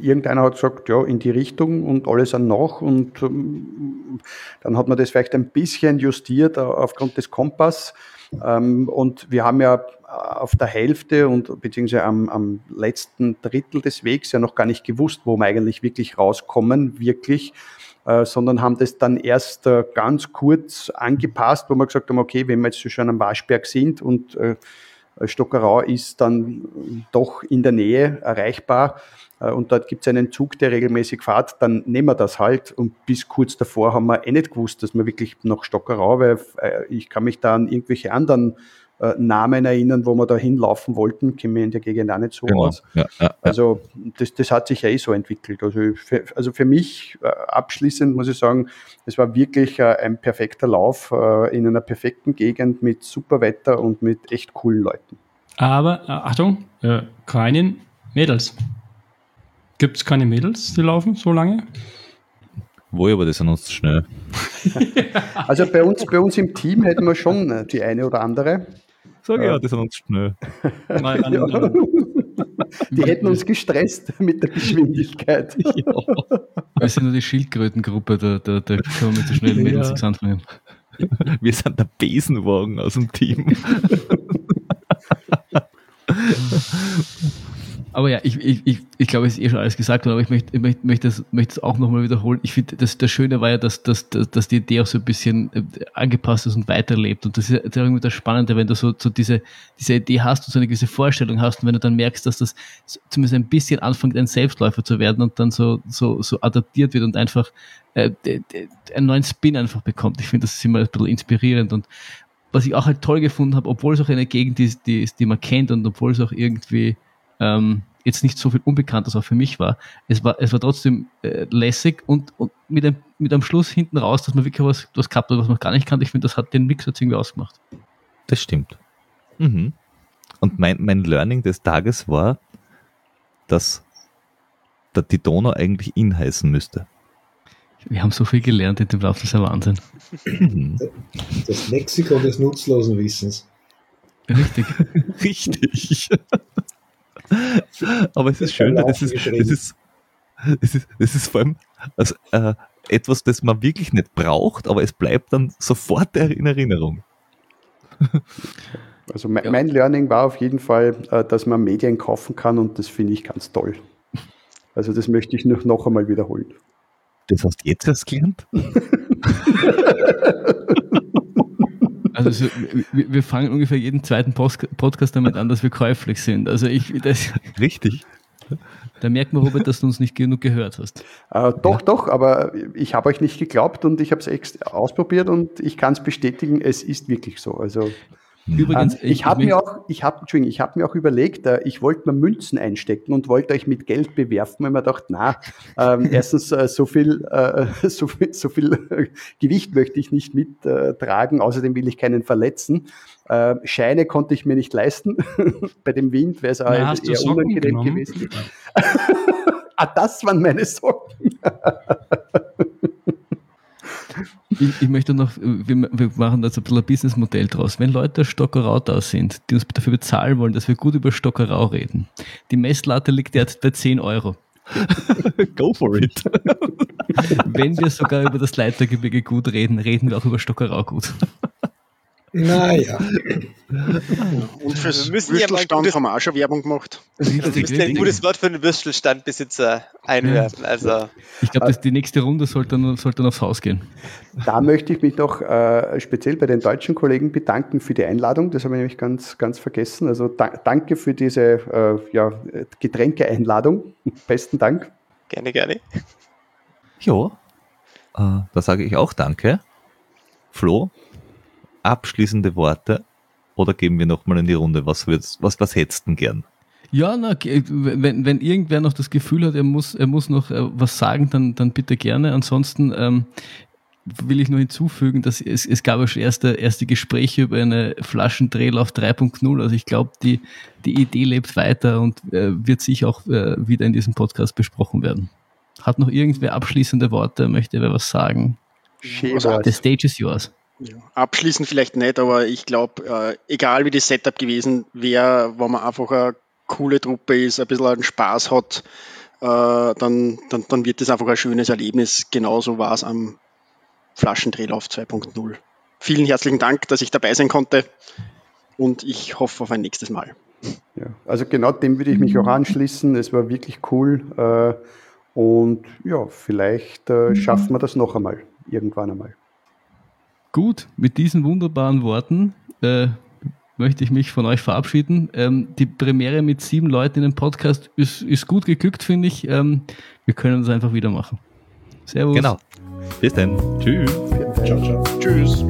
irgendeiner hat gesagt, ja, in die Richtung und alle sind nach und ähm, dann hat man das vielleicht ein bisschen justiert aufgrund des Kompass. Ähm, und wir haben ja auf der Hälfte und beziehungsweise am, am letzten Drittel des Wegs ja noch gar nicht gewusst, wo wir eigentlich wirklich rauskommen, wirklich, äh, sondern haben das dann erst äh, ganz kurz angepasst, wo wir gesagt haben, okay, wenn wir jetzt schon am Waschberg sind und äh, Stockerau ist dann doch in der Nähe erreichbar. Äh, und dort gibt es einen Zug, der regelmäßig fährt, dann nehmen wir das halt. Und bis kurz davor haben wir eh nicht gewusst, dass wir wirklich nach Stockerau, weil äh, ich kann mich da an irgendwelche anderen äh, Namen erinnern, wo wir da hinlaufen wollten, kenne mich in der Gegend auch nicht so genau. aus. Ja, ja, also das, das hat sich ja eh so entwickelt. Also für, also für mich abschließend muss ich sagen, es war wirklich ein perfekter Lauf in einer perfekten Gegend mit super Wetter und mit echt coolen Leuten. Aber Achtung, äh, keinen Mädels. Gibt es keine Mädels, die laufen so lange? Wo, aber das sind uns schnell. also bei uns, bei uns im Team hätten wir schon äh, die eine oder andere. Sag ja, die sind uns schnell. Nein, nein, nein. Die hätten uns gestresst mit der Geschwindigkeit. Ja. Wir sind nur die Schildkrötengruppe, da, da, da können wir mit so schnellen Mädels nichts anfangen. Wir sind der Besenwagen aus dem Team. Aber ja, ich, ich, ich, ich glaube, es ist eh schon alles gesagt worden, aber ich möchte, ich möchte, möchte, das, möchte das auch nochmal wiederholen. Ich finde, das, das Schöne war ja, dass, dass, dass, dass die Idee auch so ein bisschen äh, angepasst ist und weiterlebt. Und das ist ja irgendwie das Spannende, wenn du so, so diese, diese Idee hast und so eine gewisse Vorstellung hast und wenn du dann merkst, dass das zumindest ein bisschen anfängt, ein Selbstläufer zu werden und dann so, so, so adaptiert wird und einfach äh, einen neuen Spin einfach bekommt. Ich finde, das ist immer ein bisschen inspirierend und was ich auch halt toll gefunden habe, obwohl es auch eine Gegend ist, die, die man kennt und obwohl es auch irgendwie ähm, jetzt nicht so viel Unbekanntes auch für mich war. Es war, es war trotzdem äh, lässig und, und mit, einem, mit einem Schluss hinten raus, dass man wirklich was, was gehabt hat, was man gar nicht kannte. Ich finde, das hat den Mix jetzt irgendwie ausgemacht. Das stimmt. Mhm. Und mein, mein Learning des Tages war, dass die Donau eigentlich in heißen müsste. Wir haben so viel gelernt in dem Lauf, das ist ein Wahnsinn. Das Lexikon des nutzlosen Wissens. Richtig. Richtig. Aber es ist schön, es ist, es ist, es ist, es ist vor allem also, äh, etwas, das man wirklich nicht braucht, aber es bleibt dann sofort in Erinnerung. Also mein, mein Learning war auf jeden Fall, äh, dass man Medien kaufen kann und das finde ich ganz toll. Also das möchte ich noch, noch einmal wiederholen. Das hast du jetzt erst gelernt? Also so, wir, wir, fangen ungefähr jeden zweiten Post Podcast damit an, dass wir käuflich sind. Also ich das, Richtig. Da merkt man, Robert, dass du uns nicht genug gehört hast. Äh, doch, ja. doch, aber ich habe euch nicht geglaubt und ich habe es ausprobiert und ich kann es bestätigen, es ist wirklich so. Also Übrigens, ähm, ich, ich habe mir auch, ich habe, Entschuldigung, ich habe mir auch überlegt, äh, ich wollte mir Münzen einstecken und wollte euch mit Geld bewerfen, weil man dachte, na, ähm, erstens äh, so viel, äh, so viel, so viel Gewicht möchte ich nicht mittragen, außerdem will ich keinen verletzen. Äh, Scheine konnte ich mir nicht leisten. Bei dem Wind wäre es auch eher unangenehm gewesen. ah, das waren meine Socken. Ich, ich, möchte noch, wir, wir, machen da so ein bisschen ein Businessmodell draus. Wenn Leute Stockerau da sind, die uns dafür bezahlen wollen, dass wir gut über Stockerau reden, die Messlatte liegt jetzt bei 10 Euro. Go for it. Wenn wir sogar über das Leitergebirge gut reden, reden wir auch über Stockerau gut. Naja. Und fürs Würstelstand ja haben wir auch schon Werbung gemacht. Wir müssen ein gutes Wort für den Würstelstandbesitzer einwerfen. Also. Ich glaube, die nächste Runde sollte dann, sollte dann aufs Haus gehen. Da möchte ich mich noch äh, speziell bei den deutschen Kollegen bedanken für die Einladung. Das habe ich nämlich ganz, ganz vergessen. Also da, danke für diese äh, ja, Getränke-Einladung. Besten Dank. Gerne, gerne. Jo, äh, da sage ich auch danke. Flo, abschließende Worte oder geben wir nochmal in die Runde? Was, was, was hättest du denn gern? Ja, na, wenn, wenn irgendwer noch das Gefühl hat, er muss, er muss noch äh, was sagen, dann, dann bitte gerne. Ansonsten ähm, will ich nur hinzufügen, dass es, es gab ja schon erste, erste Gespräche über eine Flaschendrehlauf 3.0. Also ich glaube, die, die Idee lebt weiter und äh, wird sicher auch äh, wieder in diesem Podcast besprochen werden. Hat noch irgendwer abschließende Worte? Möchte wer was sagen? The stage is yours. Ja, abschließend vielleicht nicht, aber ich glaube, äh, egal wie das Setup gewesen wäre, wenn man einfach eine coole Truppe ist, ein bisschen Spaß hat, äh, dann, dann, dann wird das einfach ein schönes Erlebnis. Genauso war es am Flaschendrehlauf 2.0. Vielen herzlichen Dank, dass ich dabei sein konnte und ich hoffe auf ein nächstes Mal. Ja, also genau dem würde ich mich auch anschließen. Es war wirklich cool äh, und ja, vielleicht äh, schaffen wir das noch einmal, irgendwann einmal. Gut, mit diesen wunderbaren Worten äh, möchte ich mich von euch verabschieden. Ähm, die Premiere mit sieben Leuten in einem Podcast ist, ist gut geglückt, finde ich. Ähm, wir können es einfach wieder machen. Servus. Genau. Bis dann. Tschüss. Ciao, ciao. Tschüss.